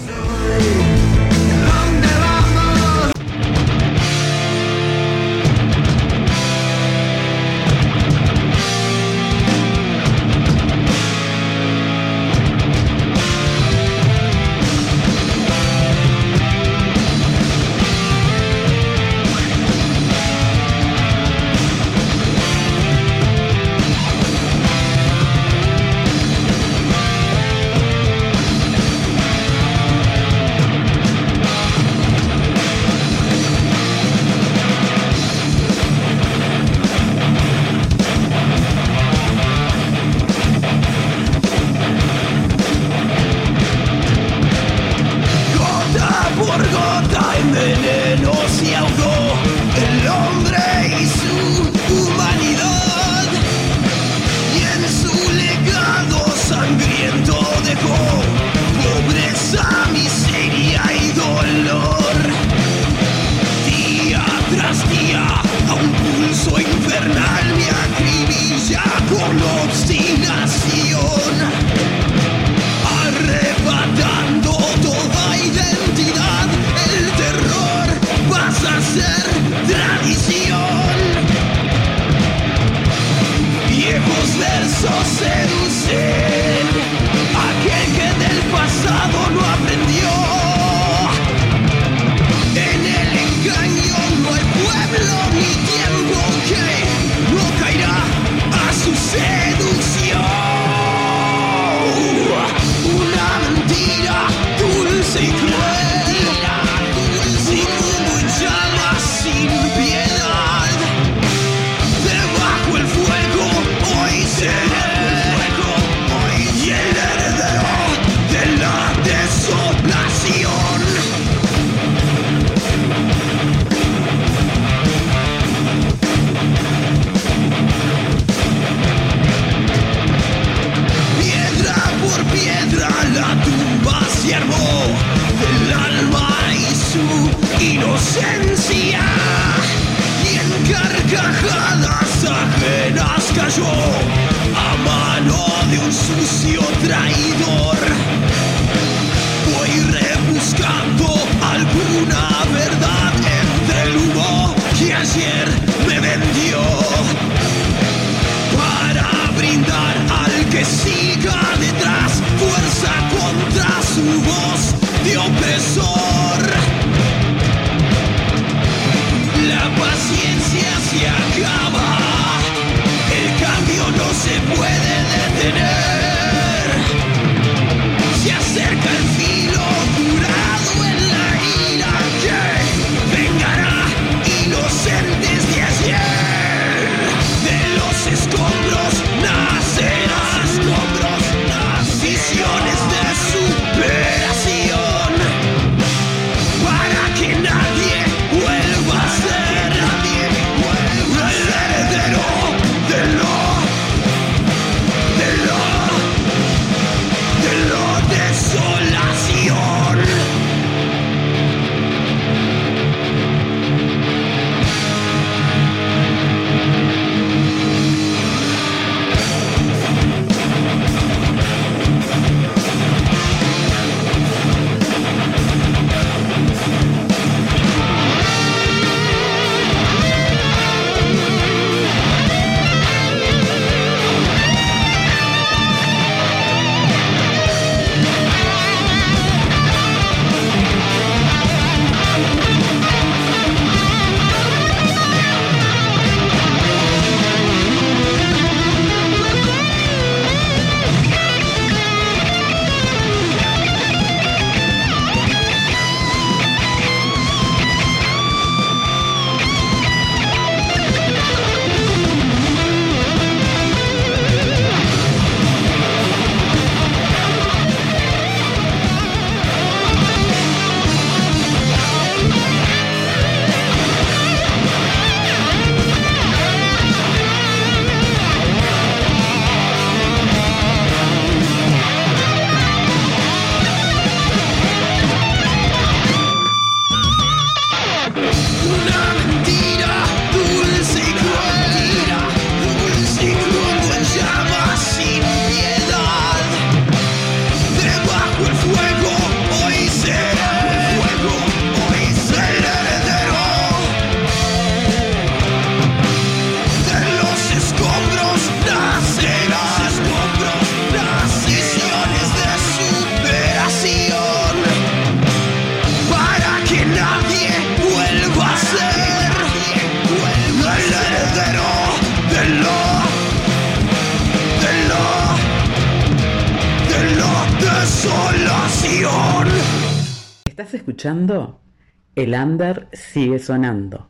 El Under sigue sonando.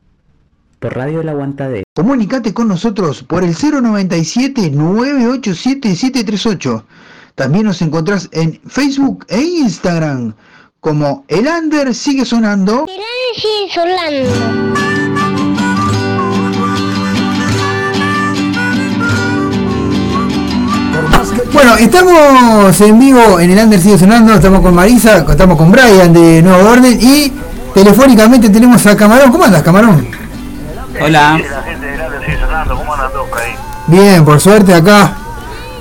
Por Radio El Aguantadero. Comunicate con nosotros por el 097-987-738. También nos encontrás en Facebook e Instagram como El Under sigue sonando. sigue sonando. Bueno, estamos en vivo en el Under sigue sonando, estamos con Marisa, estamos con Brian de Nuevo Orden y telefónicamente tenemos a Camarón. ¿Cómo andas, Camarón? Hola. La gente de grande sigue sonando, ¿cómo andan todos por ahí? Bien, por suerte acá.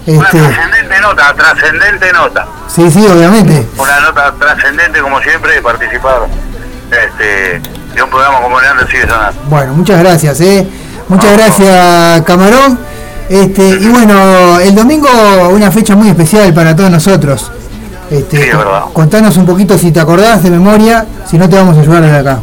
Una Este, trascendente nota, trascendente nota. sí, sí, obviamente. Una nota trascendente como siempre de participar este, de un programa como sigue sonando. Bueno, muchas gracias, eh. Muchas gracias, Camarón. Este, y bueno, el domingo una fecha muy especial para todos nosotros. Este, Sí, es verdad. contanos un poquito si te acordás de memoria, si no te vamos a ayudar desde acá.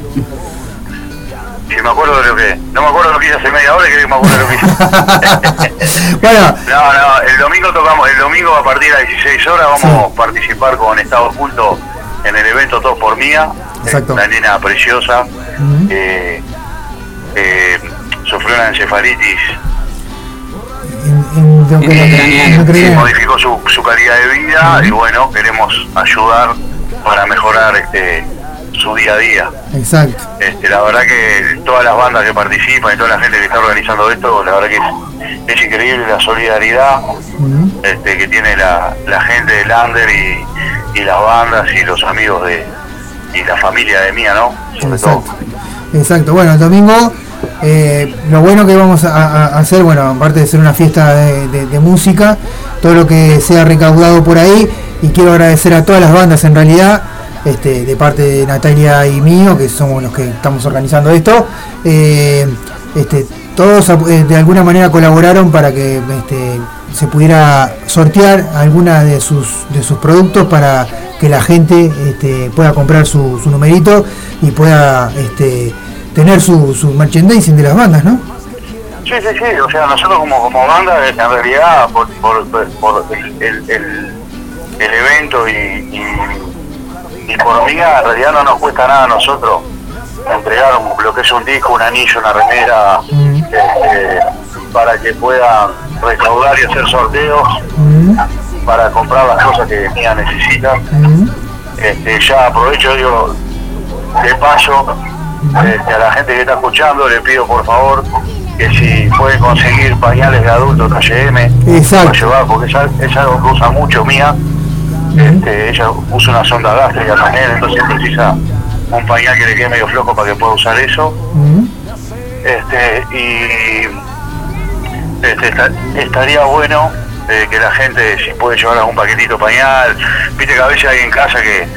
Si me acuerdo de lo que. No me acuerdo lo que hice hace media hora y creo que me acuerdo de lo que hice. Bueno, No, no, el domingo tocamos, el domingo a partir de las 16 horas vamos a participar con Estado Oculto en el evento Todo por Mía. Exacto. Una nena preciosa. eh, eh, sufrió una encefalitis creía. modificó su, su calidad de vida y bueno, queremos ayudar para mejorar este su día a día. Exacto. Este, la verdad que todas las bandas que participan y toda la gente que está organizando esto, la verdad que es, es increíble la solidaridad este, que tiene la, la gente del Under y, y las bandas y los amigos de y la familia de mía, ¿no? Sobre todo. Exacto. Exacto. Bueno, el domingo eh, lo bueno que vamos a, hacer, bueno, aparte de ser una fiesta de música, todo lo que sea recaudado por ahí, y quiero agradecer a todas las bandas en realidad, este, de parte de Natalia y mío, que somos los que estamos organizando esto, eh, este, todos eh, de alguna manera colaboraron para que este, se pudiera sortear alguna de sus, de sus productos para que la gente este, pueda comprar su, su numerito y pueda este, tener su, su merchandising de las bandas, ¿no? Sí, sí, sí, o sea, nosotros como, como banda, en realidad, por, por, por el, el, el- el evento y, y, y por mí, en realidad no nos cuesta nada a nosotros entregar un- lo que es un disco, un anillo, una remera, este, para que puedan recaudar y hacer sorteos para comprar las cosas que Mía necesita. Este, ya aprovecho, digo, de paso, este, a la gente que está escuchando, le pido por favor que si pueden conseguir pañales de adultos talle M, para llevar, porque es, al- es algo que usa mucho Mía. Este, ella usa una sonda gástrica también, entonces precisa un pañal que le quede medio flojo para que pueda usar eso. Este, y este, esta- estaría bueno eh, que la gente, si puede llevar algún paquetito pañal, viste que a veces hay en casa que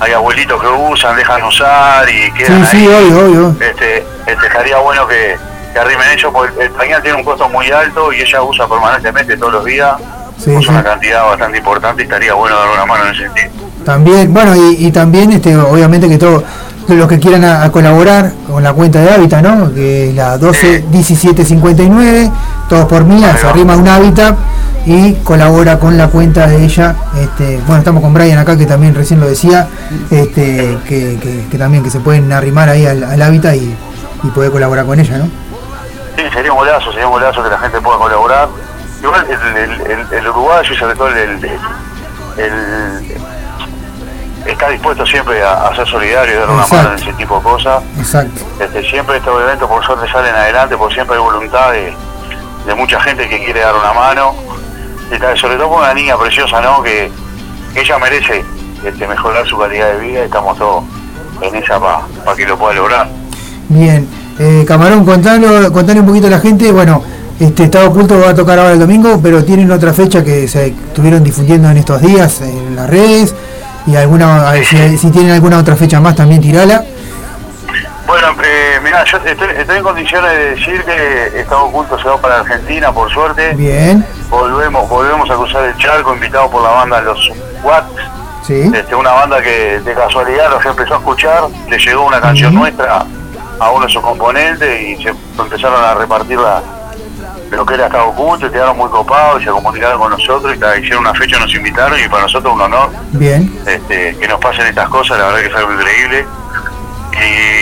hay abuelitos que usan, dejan usar y Sí, quedan sí, ahí. obvio, obvio. Este, este, estaría bueno que, que arrimen eso, porque el pañal tiene un costo muy alto y ella usa permanentemente todos los días. Sí, usa sí. una cantidad bastante importante y estaría bueno dar una mano en ese sentido. También, bueno, y, y también, este, obviamente que todos los que quieran a, a colaborar con la cuenta de Hábitat, ¿no? Que es la 12 17 59, todos por mí, se arrima un Hábitat y colabora con la cuenta de ella. Este, bueno, estamos con Brian acá que también recién lo decía, este, que, que- que también que se pueden arrimar ahí al, al Hábitat y, y poder colaborar con ella, ¿no? Sí, sería un golazo, sería un golazo que la gente pueda colaborar. Igual el, el, el, el uruguayo y sobre todo el, está dispuesto siempre a, a ser solidario y dar una mano en ese tipo de cosas. Exacto. Este, siempre estos eventos por suerte salen adelante, porque siempre hay voluntad de, de mucha gente que quiere dar una mano. Sobre todo con una niña preciosa, ¿no? Que, que ella merece este, mejorar su calidad de vida y estamos todos en esa para que lo pueda lograr. Bien, eh, Camarón, contalo, contale un poquito a la gente, bueno, este Estado Oculto va a tocar ahora el domingo, pero tienen otra fecha que se estuvieron difundiendo en estos días en las redes y alguna, si, si tienen alguna otra fecha más también tirala. Bueno, eh, mirá, yo estoy, estoy en condiciones de decir que Estado Oculto se va para Argentina, por suerte. Bien, Volvemos volvemos a cruzar el charco, invitados por la banda Los sí, Este, una banda que de casualidad los empezó a escuchar, le llegó una canción nuestra a uno de sus componentes y se empezaron a repartir la, lo que era Estado Oculto y quedaron muy copados y se comunicaron con nosotros y hicieron una fecha, nos invitaron y para nosotros un honor. Bien, este, que nos pasen estas cosas, la verdad que algo increíble. Y,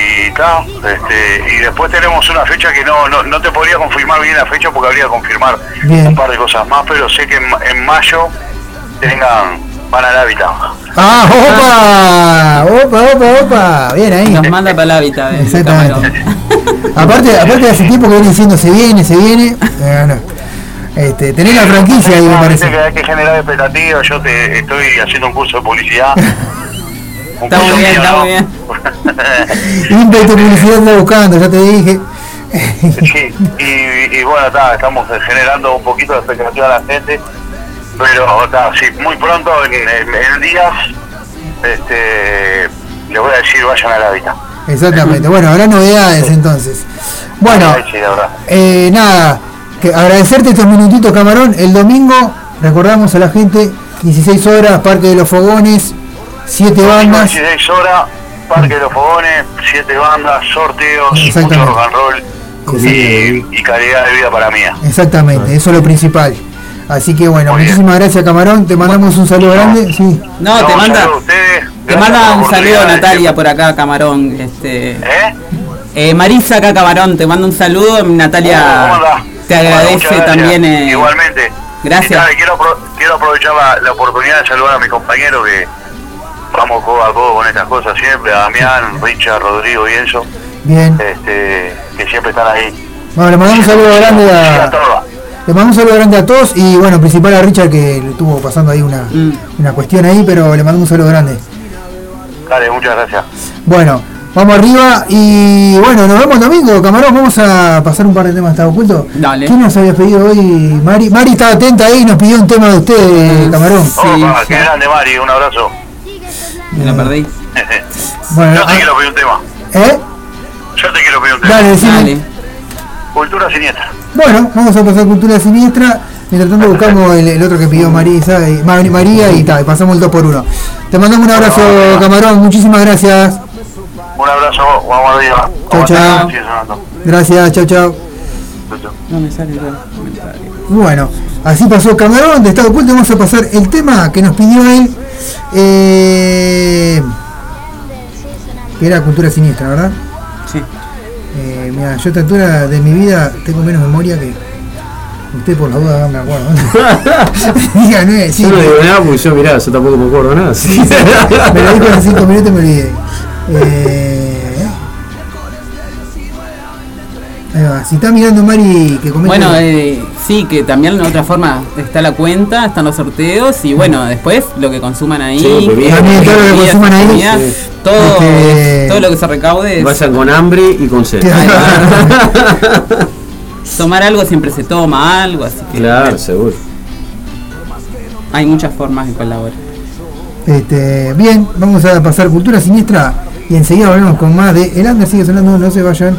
este, y después tenemos una fecha que no, no, no te podría confirmar bien la fecha porque habría que confirmar Bien. un par de cosas más, pero sé que en, ma- en mayo tengan, van al hábitat. ¡Ah, opa! ¡Opa, opa, opa! Bien ahí. Nos manda para el hábitat. eh, Exactamente. Aparte, aparte de hace tiempo que viene diciendo se viene, se viene. eh, no. Este, tenés la franquicia ahí, me parece. que hay que generar expectativas, yo te estoy haciendo un curso de publicidad. Está muy curso bien, está muy bien. Ímpetu publicidad anda buscando, ya te dije. Sí, y, y bueno, ta, estamos generando un poquito de expectativa a la gente, pero ta, sí, muy pronto, en, en- en días, este, les voy a decir, vayan al hábitat. Exactamente. Bueno, habrá novedades entonces. Bueno, sí, la eh, nada, que agradecerte estos minutitos, Camarón. El domingo, recordamos a la gente, 16 horas, Parque de los Fogones, 7 bandas. 16 horas, Parque de los Fogones, 7 bandas, sorteos, mucho rock and roll y, y calidad de vida para mía. Exactamente, eso es lo principal. Así que bueno, Muy bien. muchísimas gracias, Camarón. Te mandamos un saludo grande. Sí. No, te manda, saludo te manda un saludo Natalia por acá, Camarón. Este, ¿Eh? eh, Marisa acá, Camarón, te mando un saludo. ¿Cómo Natalia te agradece también. eh, Igualmente. gracias. Y sabe, quiero, apro- quiero aprovechar la, la oportunidad de saludar a mis compañeros que vamos codo a codo con estas cosas siempre, a Damián, Richard, Rodrigo y Enzo, Bien. este, que siempre están ahí. Bueno, le mandamos un saludo grande Sí, a. Le mandamos un saludo grande a todos y bueno, principal a Richard que le estuvo pasando ahí una, Mm. una cuestión ahí, pero le mandamos un saludo grande. Dale, muchas gracias. Bueno, vamos arriba y bueno, nos vemos el domingo, camarón. Vamos a pasar un par de temas está oculto. Dale. ¿Quién nos había pedido hoy? Mari. Mari estaba atenta ahí y nos pidió un tema de usted, camarón. Opa, qué grande, Mari, un abrazo. Me la perdí. Bueno, Yo te ah, quiero pedir un tema. ¿eh? Yo te quiero pedir un tema. Dale, decime. Dale. Cultura siniestra. Bueno, vamos a pasar cultura siniestra. Mientras tanto buscamos el, el otro que pidió Marisa, y- Ma- María y tal, pasamos el 2 por 1 Te mandamos un abrazo, camarón, muchísimas gracias. Un abrazo, vamos arriba. Sigue sonando. Gracias, chao, chao. Chau, chau. No me sale el comentario. Bueno, así pasó Camarón de Estado Oculto. Vamos a pasar el tema que nos pidió él. Eh, era cultura siniestra, ¿verdad? Sí. Eh, mira, yo a esta altura de mi vida tengo menos memoria que usted por la duda me acuerdo. Diga, no es, sí, yo no digo nada porque yo, mirá, yo tampoco me acuerdo nada. Sí, me lo dijo hace 5 minutos y me olvidé. Eh, Si está mirando Mari que comente. Bueno, eh, sí, que también de otra forma está la cuenta, están los sorteos y bueno, después lo que consuman ahí. Sí, bebida. También todo lo que consuman ahí. Sí. Todo, Este- todo lo que se recaude es- Vayan con hambre y con sed. Tomar algo siempre se toma algo, así que Claro, seguro. hay muchas formas de colaborar. Este, bien, vamos a pasar cultura siniestra y enseguida volvemos con más de El Under sigue sonando, no se vayan.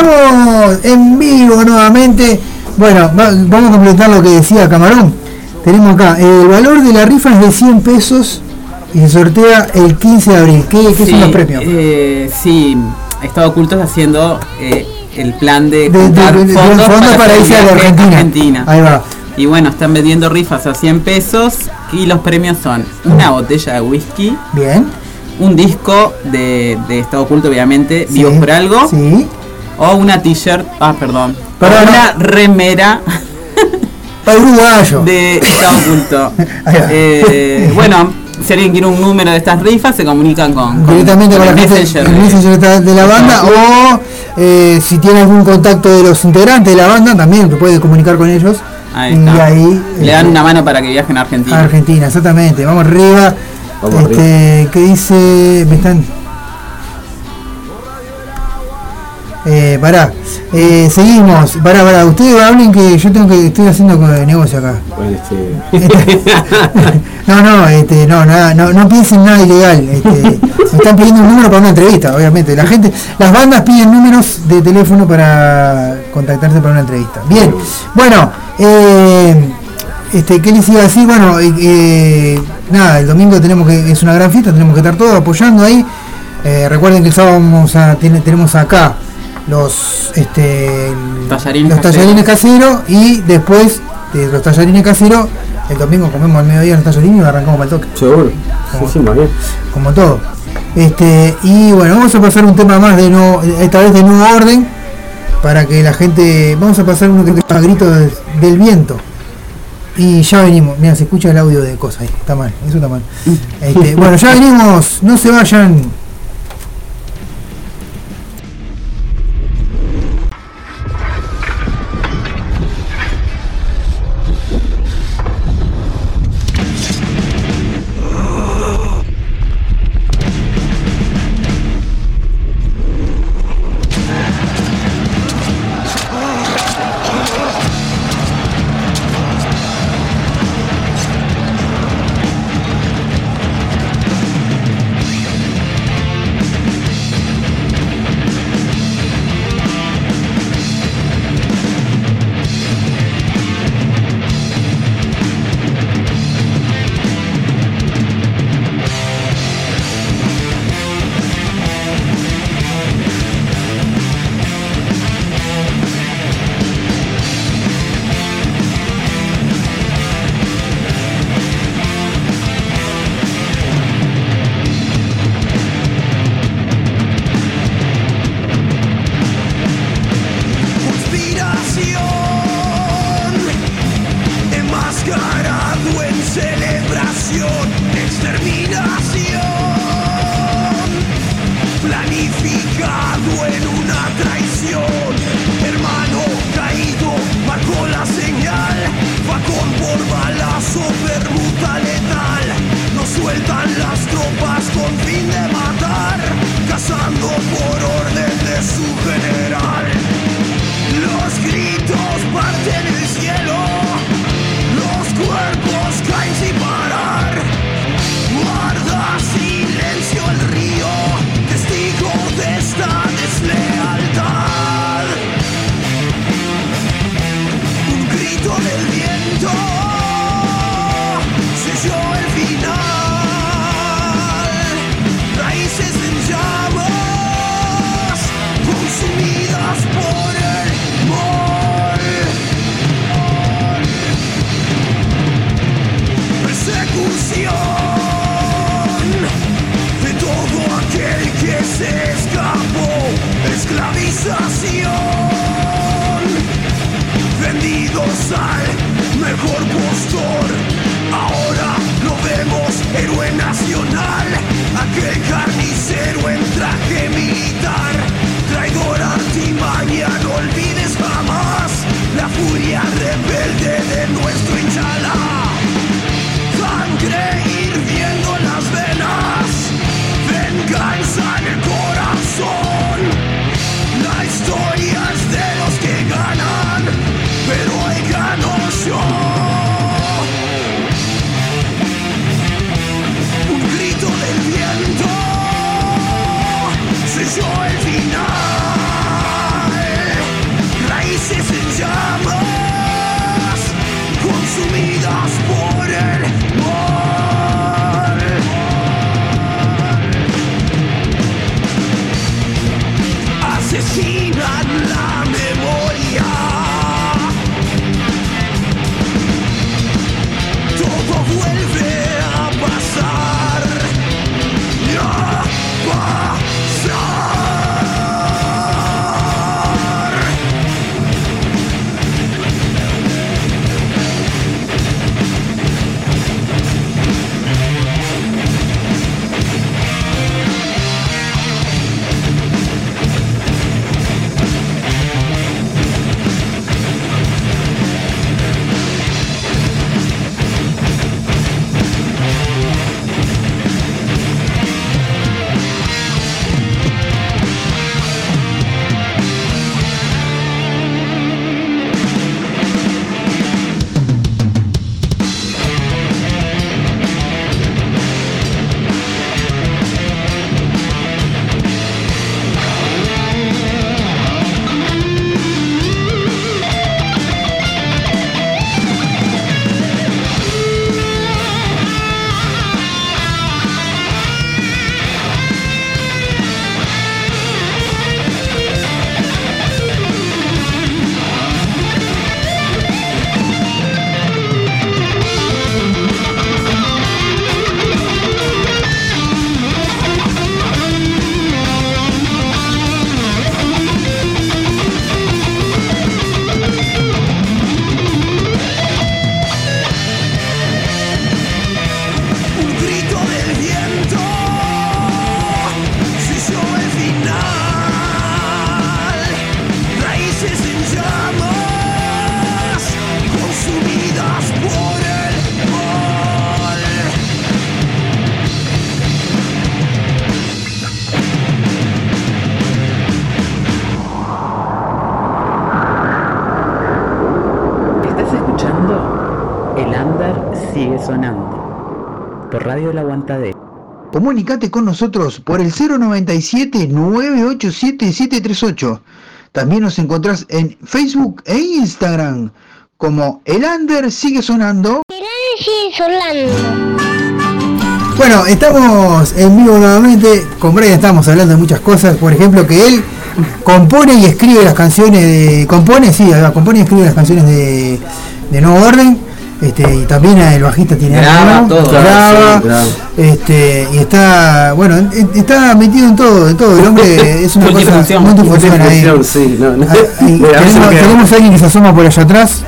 Estamos en vivo nuevamente. Bueno, va- vamos a completar lo que decía Camarón. Tenemos acá, el valor de la rifa es de 100 pesos y se sortea el 15 de abril. ¿Qué, qué Sí, son los premios? eh, sí, Estado Ocultos haciendo eh, el plan de, De- de- de- de fondos, para irse a la viaje Argentina. Ahí va. Y bueno, están vendiendo rifas a 100 pesos y los premios son una botella de whisky, Bien. un disco de, de Estado Oculto, obviamente, Sí, vivos por algo, Sí. O una t-shirt, ah, perdón, Perdón, o una no. remera Para uruguayo. de Estado Oculto. Eh, bueno, si alguien quiere un número de estas rifas, se comunican con, con- directamente con la el gente messenger el de- messenger de de la banda o eh, si tiene algún contacto de los integrantes de la banda también te puede comunicar con ellos Ahí y está. ahí Le dan este, una mano para que viajen a Argentina. a Argentina exactamente vamos arriba Vamos este qué dice me están eh, pará, eh, seguimos, pará, pará, ustedes hablen que yo tengo que, estoy haciendo negocio acá. este, No, no, este, no, nada, no, no piensen nada ilegal. Este, me están pidiendo un número para una entrevista, obviamente. La gente, las bandas piden números de teléfono para contactarse para una entrevista. Bien, bueno, eh, este, ¿qué les iba a decir? Bueno, eh, nada, el domingo tenemos que, es una gran fiesta, tenemos que estar todos apoyando ahí. Recuerden que el sábado vamos a, tenemos acá los, este, Tallarines los caseros. tallarines caseros y después de los tallarines caseros, el domingo comemos al mediodía los tallarines y arrancamos para el toque. Seguro. Sí, sí, más bien. Como todo. Este, y bueno, vamos a pasar un tema más de no, esta vez de nuevo orden, para que la gente. Vamos a pasar uno que se llama Grito del, del Viento. Y ya venimos, mira, se escucha el audio de cosas ahí, está mal, eso está mal. Este, bueno, ya venimos, no se vayan. Exterminación, planificado en una traición. Hermano caído, marcó la señal, vagón por balazo, permuta letal. No sueltan las tropas con fin de matar, cazando por orden de su general. Los gritos parten el cielo, Esclavización, vendidos al mejor postor. Ahora lo vemos héroe nacional, aquel carnicero en traje militar, traidor artimaña, no olvides jamás la furia rebelde de nuestro Inchalá. Sangre hirviendo en las venas, venganza en el corazón. La historia es de los que Comunicate con nosotros por el 097-987-738. También nos encontrás en Facebook e Instagram como El Under Sigue Sonando. sigue sonando. Bueno, estamos en vivo nuevamente. Con Brian estamos hablando de muchas cosas. Por ejemplo, que él compone y escribe las canciones de. Compone, sí, compone y escribe las canciones de, de Nuevo Orden. Este, y también el bajista tiene Graba algo, todo, graba, sí, graba. este, y está, bueno, en- está metido en todo, en todo. El hombre es una cosa multifunción ahí. Multifunción, sí, no, no. Ah, y Mira, tenemos, a alguien que se asoma por allá atrás.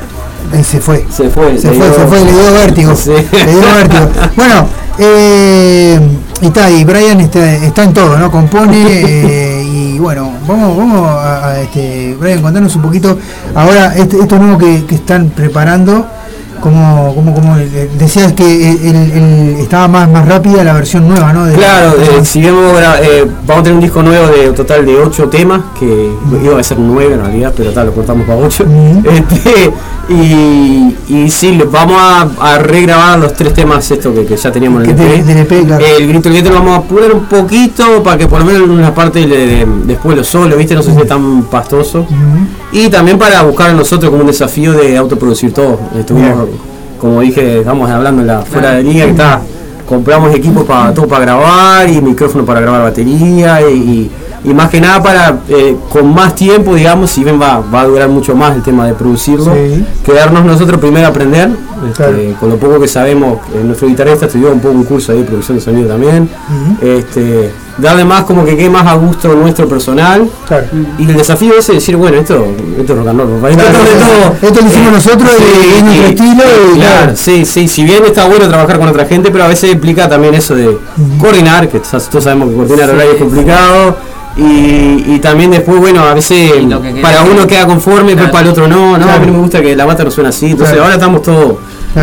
eh, se fue. Se fue, Se fue, dio- se fue, le dio vértigo. Sí. Le dio vértigo. Bueno, eh, y está, y Brian está, está en todo, ¿no? Compone eh, y bueno, vamos, vamos a, a, este, Brian, contanos un poquito ahora este, esto nuevo que, que están preparando. Como, como, como decías que el, el- el- estaba más, más rápida la versión nueva, ¿no? De- Claro, eh, si vemos eh, vamos a tener un disco nuevo de un total de 8 temas, que iba a ser 9 en realidad, pero tal, lo cortamos para 8. Este, y, y sí, vamos a, a regrabar los tres temas estos que, que ya teníamos en el EP. EP, claro. El grito del lo vamos a apurar un poquito para que por lo menos en una parte de, de- después lo solo, ¿viste? No se sea tan pastoso. Y también para buscar a nosotros como un desafío de autoproducir todo. Estuvimos, como dije, estamos hablando en la fuera de línea, que está, compramos equipos para todo para grabar y micrófono para grabar batería y, y- y más que nada para eh, con más tiempo, digamos, si bien va, va a durar mucho más el tema de producirlo, Sí. quedarnos nosotros primero a aprender, este, con lo poco que sabemos, eh, nuestro guitarrista estudió un poco un curso ahí de producción de sonido también, este, darle más como que quede más a gusto nuestro personal. Y el desafío ese de decir, bueno, esto, esto es rock and roll. Esto, es lo hicimos nosotros y es nuestro estilo y claro, sí, sí, si bien está bueno trabajar con otra gente, pero a veces implica también eso de coordinar, que todos sabemos que coordinar Sí, horario es sí. complicado. Y, y también después, bueno, a veces que para uno queda conforme, pero Claro. para el otro no, no, a mí no me gusta que la bata no suene así, entonces Claro. ahora estamos todos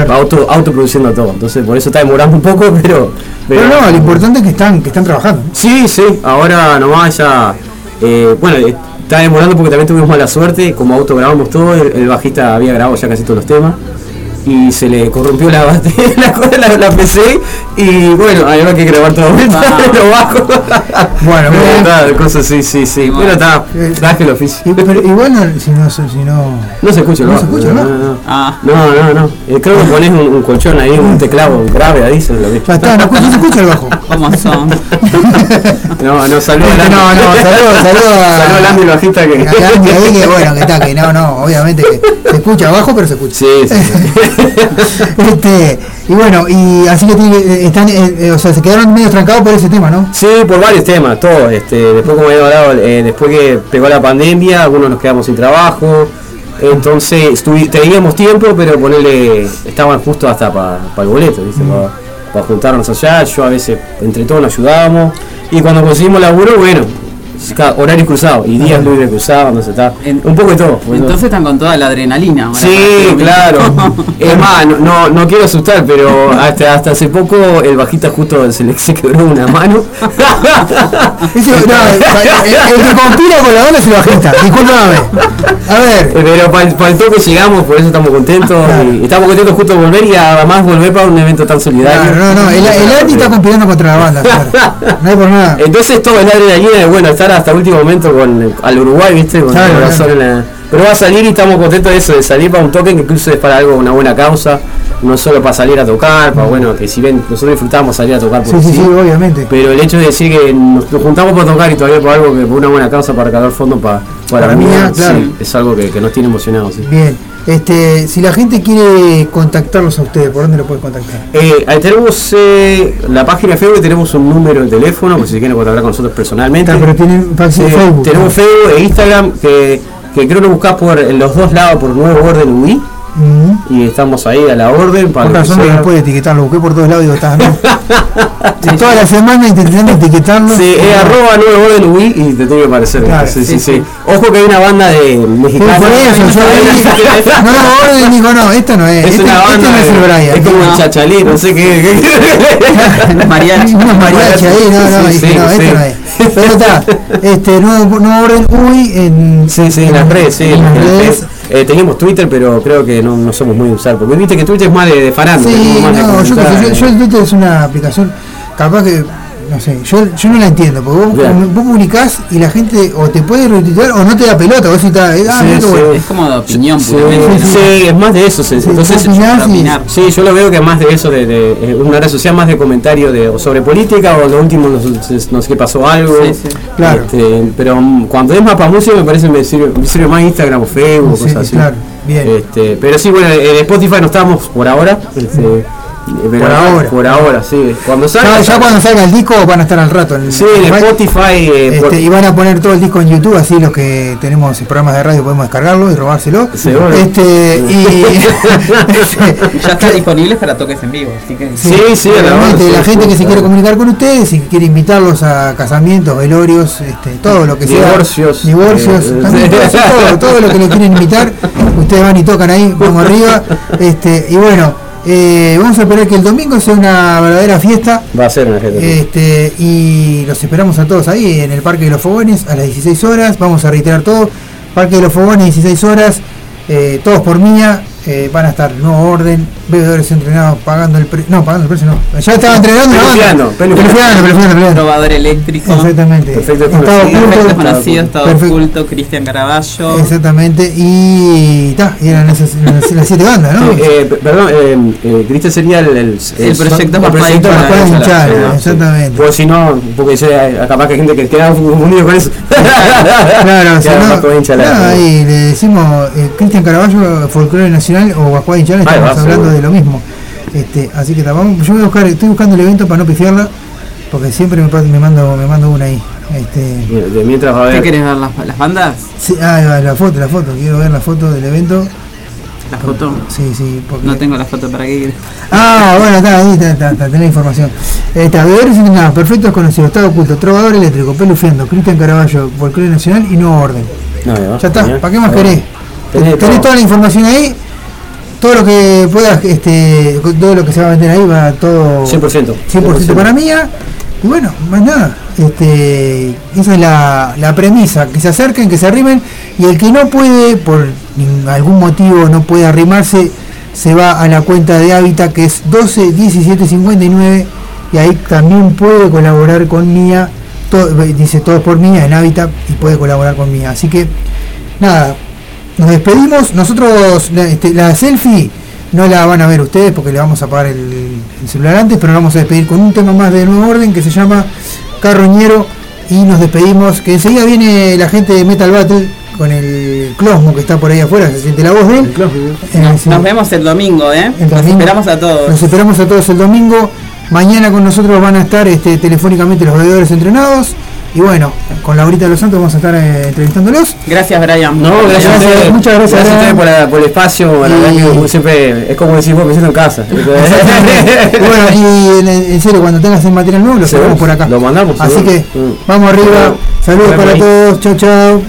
auto, autoproduciendo todo, entonces por eso está demorando un poco, pero... Pero no, lo importante es que están, que están trabajando. Sí, sí, ahora nomás ya. eh, bueno, eh, está demorando porque también tuvimos mala suerte, como auto grabamos todo, el, el bajista había grabado ya casi todos los temas y se le corrompió la, bate- la, la, la PC y bueno, había que grabar todo de vuelta, lo bajo. Bueno, Pero está, cosas sí, sí, sí. Bueno, está, traje el oficio. Y- pero igual no, si no, si no. No se escucha el No se escucha el no, bajo. no, no. Ah. No, no, no. Eh, creo que pones un, un colchón ahí, un teclado grave ahí, se lo Ya está, no, no se escucha el bajo. ¿Cómo son? No, no, saludos No, no, saludos, saludos a- Saludos a Landy, el bajista que. A Andy ahí que bueno, que está, que no, no, obviamente que se escucha abajo, pero se escucha. Sí, sí, este, y bueno, y así que tiene- eh, están, eh, eh, o sea, se quedaron medio trancados por ese tema, ¿no? Sí, por varios temas, todos. Este, después, como había hablado, eh, después que pegó la pandemia, algunos nos quedamos sin trabajo. Entonces, teníamos tiempo, pero ponerle, estaban justo hasta para el boleto, ¿viste? Para juntarnos allá. Yo a veces, entre todos, nos ayudábamos. Y cuando conseguimos laburo, bueno, horarios cruzados y días libres cruzados, no sé, está. Un poco de todo. Entonces están con toda la adrenalina. Sí, claro. Es más, no, no, quiero asustar, pero hasta, hasta hace poco el bajista justo se le se quebró una mano. El, el que compila con la banda es el bajista, discúlpame. A ver. Pero para, el toque llegamos, por eso estamos contentos. Y estamos contentos justo de volver y además volver para un evento tan solidario. No, no, no, el, el Andy está compilando contra la banda, claro. no hay por nada. Entonces todo es la adrenalina de bueno estar hasta último momento con al Uruguay, viste, con Claro, el corazón claro. en la- Pero va a salir y estamos contentos de eso, de salir para un toque que incluso es para algo, una buena causa, no solo para salir a tocar, para bueno, que si bien nosotros disfrutamos salir a tocar Sí, porque sí, sí, obviamente. Pero el hecho de decir que nos, nos juntamos para tocar y todavía por algo que por una buena causa para recaudar fondos para, para, Para claro. sí, es algo que, que nos tiene emocionados. Bien. Este, si la gente quiere contactarlos a ustedes, ¿por dónde lo puede contactar? Eh, ahí tenemos eh, la página de Facebook, tenemos un número de teléfono, por si quieren contactar con nosotros personalmente. Ah, pero tienen Facebook. Tenemos Facebook e Instagram que, que creo que buscás por en los dos lados por Nuevo Orden UI Mm. y estamos ahí a la orden para Por que razón no sea. los puede etiquetar, lo busqué por todos lados y digo, está, no. Toda la semana intentando etiquetarlo. Sí, es arroba Nuevo Orden UI y te tiene que parecer. Claro, sí, sí, sí, sí, sí. Ojo que hay una banda de Sí, mexicanos. por eso, yo ahí, no, orden digo, no, esto no es. Es este, una este banda, no es el de- Brian. es como el chachalí, no sé qué. mariachi. Unos mariachi ahí, no, no, Sí, sí, no, sí. esto no es. Pero está, este, nuevo, nuevo orden uy en, Sí, sí, en las redes, sí, en las redes. Eh, teníamos Twitter, pero creo que no, no somos muy de usar. Porque viste que Twitter es más de, de farándula. Sí, no, yo, sé, comentar. yo, yo el Twitter es una aplicación, capaz que, no sé, yo, yo no la entiendo, porque vos, vos publicás y la gente o te puede retuitear o no te da pelota, vos ah, Sí, sí. bueno. Es como de opinión, Sí, puramente, ¿no? sí, es más de eso. sí. Entonces. Sí, yo lo veo que más de eso, de, de, eh, una red social más de comentario de, o sobre política o lo último, no, sé- no sé qué pasó algo. Sí, sí. Claro. Este, pero mm, cuando es más para música me parece me sirve, me sirve más Instagram o Facebook o cosas así. claro, bien. Este, pero sí, bueno, en Spotify no estamos por ahora. este, Por ahora. Por ahora, sí. Cuando salga. Ya, ya cuando salga el disco van a estar al rato. En, Sí, en Spotify. eh, Este, por- y van a poner todo el disco en YouTube, así los que tenemos programas de radio podemos descargarlo y robárselo. Seguro. Este, y Ya está disponible para toques en vivo, así que Sí, sí, a la sí, gente sí, que se claro. quiere comunicar con ustedes, si quiere invitarlos a casamientos, velorios, este, todo lo que sea. Divorcios. Divorcios, Eh, también sí. todo, todo lo que le quieren invitar, ustedes van y tocan ahí, vamos arriba. Este, y bueno, eh, vamos a esperar que el domingo sea una verdadera fiesta. Va a ser una gente. Este, y los esperamos a todos ahí en el Parque de los Fogones a las 16 horas. Vamos a reiterar todo. Parque de los Fogones, 16 horas. eh, todos por mía. Eh, van a estar nuevo orden, bebedores entrenados pagando el precio. No, pagando el precio no. Ya estaba entrenando. Pelufiano, pelufiano. Probador eléctrico. Exactamente. Perfecto Estado conocido. oculto. Perfecto conocido, estado oculto, Cristian Caraballo. Exactamente. Y, ta, y eran esas, las, las siete bandas, ¿no? Sí, eh, perdón, eh, eh, Cristian sería el, el, El proyecto Pascual proyecto Hinchada, Hinchada, sí. exactamente. Pues si no, porque dice, eh, capaz que hay gente que queda confundido con eso. Claro, si no, Pascual Hinchada. no, ahí le decimos eh, Cristian Caraballo, Folclore Nacional o Hinchada, Ahí estamos va, hablando seguro. de lo mismo. Este, así que vamos, yo voy a buscar, estoy buscando el evento para no pifiarla, porque siempre me, me mando me mando una ahí. Este, De, mientras va a ¿Qué ver. querés ver las, las bandas? sí, ah, la foto, la foto, quiero ver la foto del evento. ¿La foto? Sí, sí, porque... No tengo la foto para qué. Ah, bueno, está ahí, está, está, está, tenés información. Está, bebedores entrenados, perfecto desconocido, estado oculto, trovador eléctrico, pelufiendo, Cristian Caraballo, Folclore Nacional y Nuevo Orden. No, Ya está. ¿para qué más querés? Tenés Tenés toda la información ahí, todo lo que puedas, este, todo lo que se va a meter ahí va todo 100%. 100% para mía. Y bueno, más nada, este, esa es la, la premisa, que se acerquen, que se arrimen, y el que no puede, por algún motivo no puede arrimarse, se va a la cuenta de Hábitat que es 12 17 59 y ahí también puede colaborar con Mía, dice todo por Mía en Hábitat y puede colaborar con Mía. Así que nada, nos despedimos. Nosotros, la, este, la selfie no la van a ver ustedes porque le vamos a apagar el, el celular antes, pero nos vamos a despedir con un tema más de nuevo orden que se llama Carroñero. Y nos despedimos, que enseguida viene la gente de Metal Battle con el Closmo que está por ahí afuera, se siente la voz de él. Eh, Nos, vemos el domingo, ¿eh? El Nos esperamos a todos. Nos esperamos a todos el domingo. Mañana con nosotros van a estar este, telefónicamente los bebedores entrenados. Y bueno, con Laurita de los Santos vamos a estar eh, entrevistándolos. Gracias, Brian. No, gracias, a ustedes. muchas gracias, Gracias a ustedes por, la- por el espacio. Y- como siempre, es como decir vos, me siento en casa. bueno, y en, en serio, cuando tengas el material nuevo, lo sacamos por acá. Lo mandamos, Así seguro. que Mm. vamos arriba. Bueno, Saludos para todos. Chao, chao.